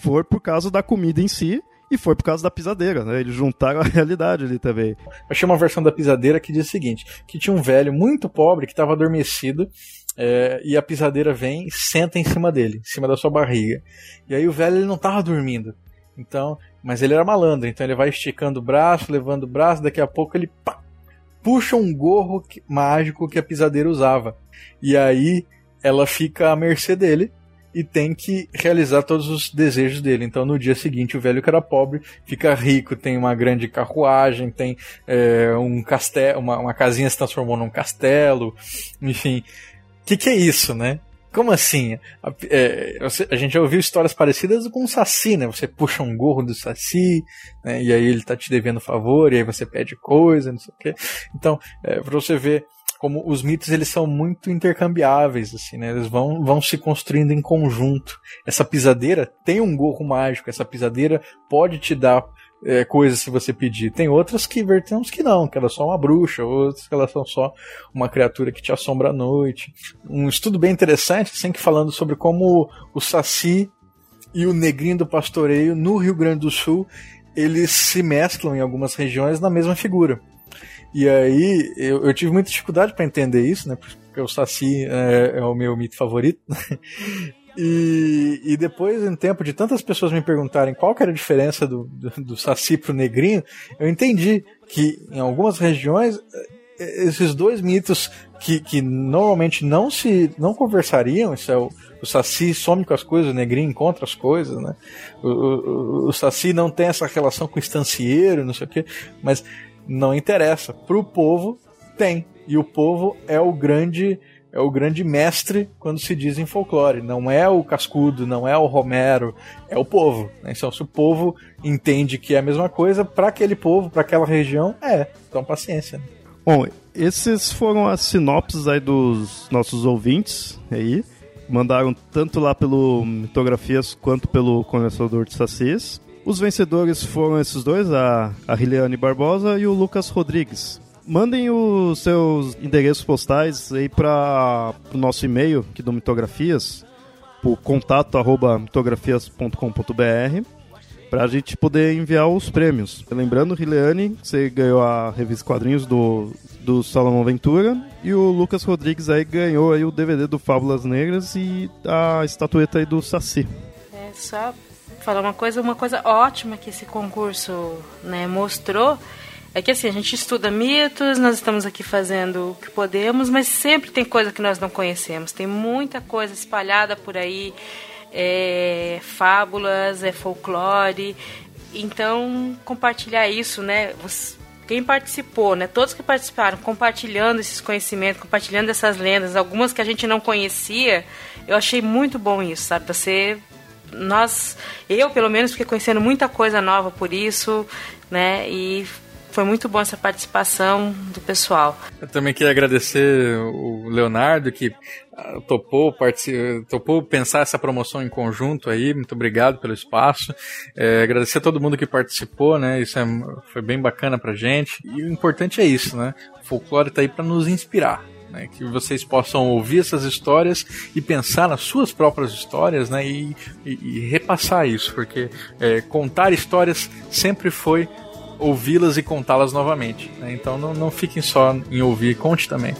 for por causa da comida em si e foi por causa da pisadeira, né? Eles juntaram a <laughs> realidade ali também. Achei uma versão da pisadeira que diz o seguinte: que tinha um velho muito pobre que estava adormecido. É, e a pisadeira vem e senta em cima dele, em cima da sua barriga. E aí o velho ele não estava dormindo. Então mas ele era malandro, então ele vai esticando o braço, levando o braço, daqui a pouco ele pá, puxa um gorro mágico que a pisadeira usava. E aí ela fica à mercê dele e tem que realizar todos os desejos dele. Então no dia seguinte o velho que era pobre fica rico, tem uma grande carruagem, tem é, um castelo, uma, uma casinha se transformou num castelo, enfim. O que, que é isso, né? Como assim? A, é, a, gente já ouviu histórias parecidas com o Saci, né? Você puxa um gorro do Saci, né? e aí ele tá te devendo favor, e aí você pede coisa, não sei o quê. Então, é, pra você ver como os mitos eles são muito intercambiáveis, assim, né? Eles vão, vão se construindo em conjunto. Essa pisadeira tem um gorro mágico, essa pisadeira pode te dar é, coisas se você pedir. Tem outras que vertemos que não, que ela é só uma bruxa, outras que elas são só uma criatura que te assombra à noite. Um estudo bem interessante, assim, que falando sobre como o Saci e o Negrinho do Pastoreio no Rio Grande do Sul eles se mesclam em algumas regiões na mesma figura. E aí eu, eu tive muita dificuldade para entender isso, né? Porque o Saci é, é o meu mito favorito. <laughs> E, e depois, em tempo de tantas pessoas me perguntarem qual era a diferença do, do, do saci pro negrinho, eu entendi que em algumas regiões eh, esses dois mitos que, que normalmente não se não conversariam, isso é o, o Saci some com as coisas, o Negrinho encontra as coisas, né? O, o, o Saci não tem essa relação com o estancieiro, não sei o quê, mas não interessa. Pro povo, tem. E o povo é o grande é o grande mestre quando se diz em folclore. Não é o cascudo, não é o Romero, é o povo. Né? Então, se o povo entende que é a mesma coisa, para aquele povo, para aquela região, é. Então, paciência. Né? Bom, esses foram as sinopses aí dos nossos ouvintes aí. Mandaram tanto lá pelo Mitografias quanto pelo Condensador de Sacis. Os vencedores foram esses dois, a, a Barbosa e o Lucas Rodrigues. Mandem os seus endereços postais aí para o nosso e-mail aqui do Mitografias, por contato arroba mitografias.com.br para a gente poder enviar os prêmios. Lembrando, Rileane, você ganhou a revista quadrinhos do, do Salomão Ventura e o Lucas Rodrigues aí ganhou aí o DVD do Fábulas Negras e a estatueta aí do Saci. É só falar uma coisa, uma coisa ótima que esse concurso né, mostrou é que assim, a gente estuda mitos, nós estamos aqui fazendo o que podemos, mas sempre tem coisa que nós não conhecemos. Tem muita coisa espalhada por aí, é, fábulas, é folclore. Então, compartilhar isso, né? quem participou, né? Todos que participaram, compartilhando esses conhecimentos, compartilhando essas lendas, algumas que a gente não conhecia, eu achei muito bom isso, sabe? Você nós, eu pelo menos fiquei conhecendo muita coisa nova por isso, né? E foi muito bom essa participação do pessoal. Eu também queria agradecer o Leonardo que ah, topou, topou pensar essa promoção em conjunto aí. Muito obrigado pelo espaço. É, agradecer a todo mundo que participou, né? Isso é, foi bem bacana pra gente. E o importante é isso, né? O folclore tá aí para nos inspirar. Né, que vocês possam ouvir essas histórias e pensar nas suas próprias histórias né, e, e, e repassar isso, porque é, contar histórias sempre foi ouvi-las e contá-las novamente. Né? Então não, não fiquem só em ouvir, conte também.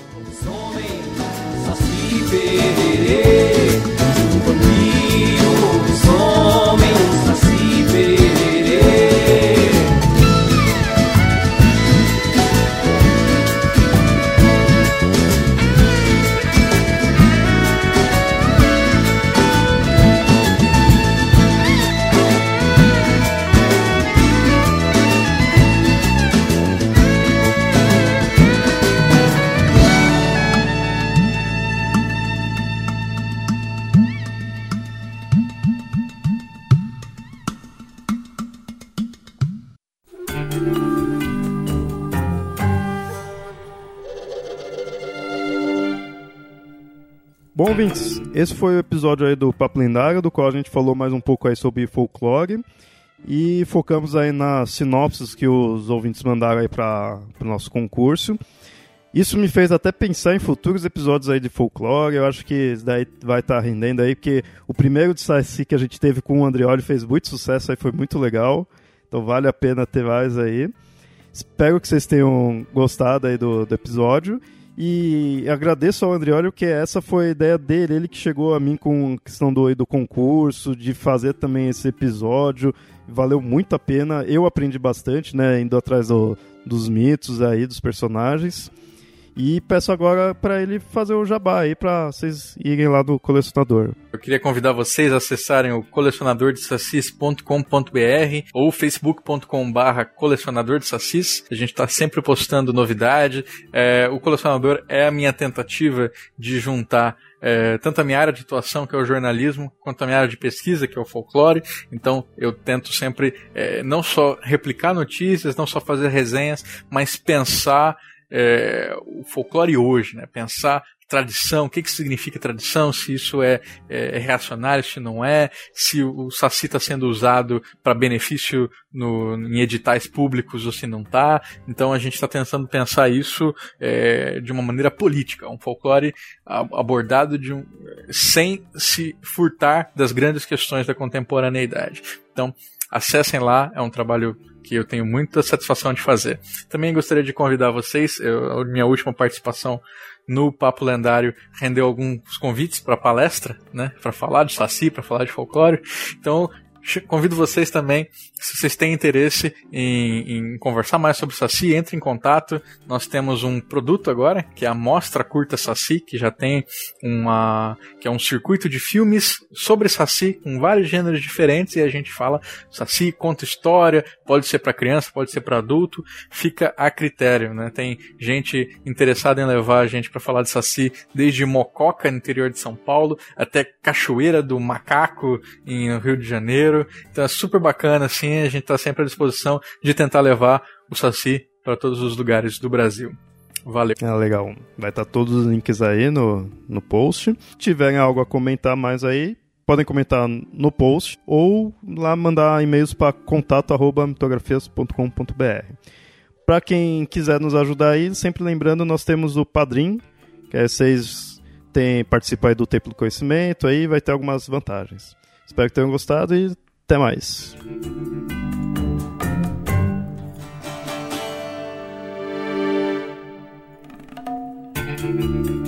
Bom, ouvintes, esse foi o episódio aí do Papo Lendário, do qual a gente falou mais um pouco aí sobre folclore e focamos aí nas sinopses que os ouvintes mandaram aí para o nosso concurso. Isso me fez até pensar em futuros episódios aí de folclore. Eu acho que isso daí vai estar tá rendendo aí, porque o primeiro de Saci que a gente teve com o Andrioli fez muito sucesso aí, foi muito legal. Então vale a pena ter mais aí. Espero que vocês tenham gostado aí do, do episódio. E agradeço ao Andrioli, porque essa foi a ideia dele, ele que chegou a mim com a questão do, do concurso, de fazer também esse episódio. Valeu muito a pena. Eu aprendi bastante, né? Indo atrás do, dos mitos aí, dos personagens. E peço agora para ele fazer o jabá aí para vocês irem lá do colecionador. Eu queria convidar vocês a acessarem o colecionadordesassis.com.br ou facebook.com/barra colecionador de sacis. A gente está sempre postando novidade. É, o colecionador é a minha tentativa de juntar é, tanto a minha área de atuação, que é o jornalismo, quanto a minha área de pesquisa, que é o folclore. Então eu tento sempre é, não só replicar notícias, não só fazer resenhas, mas pensar é, o folclore hoje, né? Pensar tradição, o que, que significa tradição, se isso é, é, é reacionário, se não é, se o Saci está sendo usado para benefício no, em editais públicos ou se não está. Então a gente está tentando pensar isso é, de uma maneira política, um folclore abordado de um, sem se furtar das grandes questões da contemporaneidade. Então acessem lá, é um trabalho que eu tenho muita satisfação de fazer. Também gostaria de convidar vocês, eu, minha última participação no Papo Lendário rendeu alguns convites para palestra, né, para falar de Saci, para falar de folclore. Então, convido vocês também, se vocês têm interesse em, em, conversar mais sobre Saci, entre em contato. Nós temos um produto agora, que é a Mostra Curta Saci, que já tem uma. que é um circuito de filmes sobre Saci, com vários gêneros diferentes, e a gente fala Saci, conta história, pode ser para criança, pode ser para adulto, fica a critério, né? Tem gente interessada em levar a gente para falar de Saci desde Mococa, no interior de São Paulo, até Cachoeira do Macaco, em Rio de Janeiro então é super bacana, assim, a gente está sempre à disposição de tentar levar o Saci para todos os lugares do Brasil. Valeu. É legal. Vai estar tá todos os links aí no, no post. Se tiverem algo a comentar mais aí, podem comentar no post ou lá mandar e-mails para contato@mitografias.com.br. Para quem quiser nos ajudar aí, sempre lembrando, nós temos o Padrim, que é vocês tem participar do Tempo do Conhecimento, aí vai ter algumas vantagens. Espero que tenham gostado e até mais. Música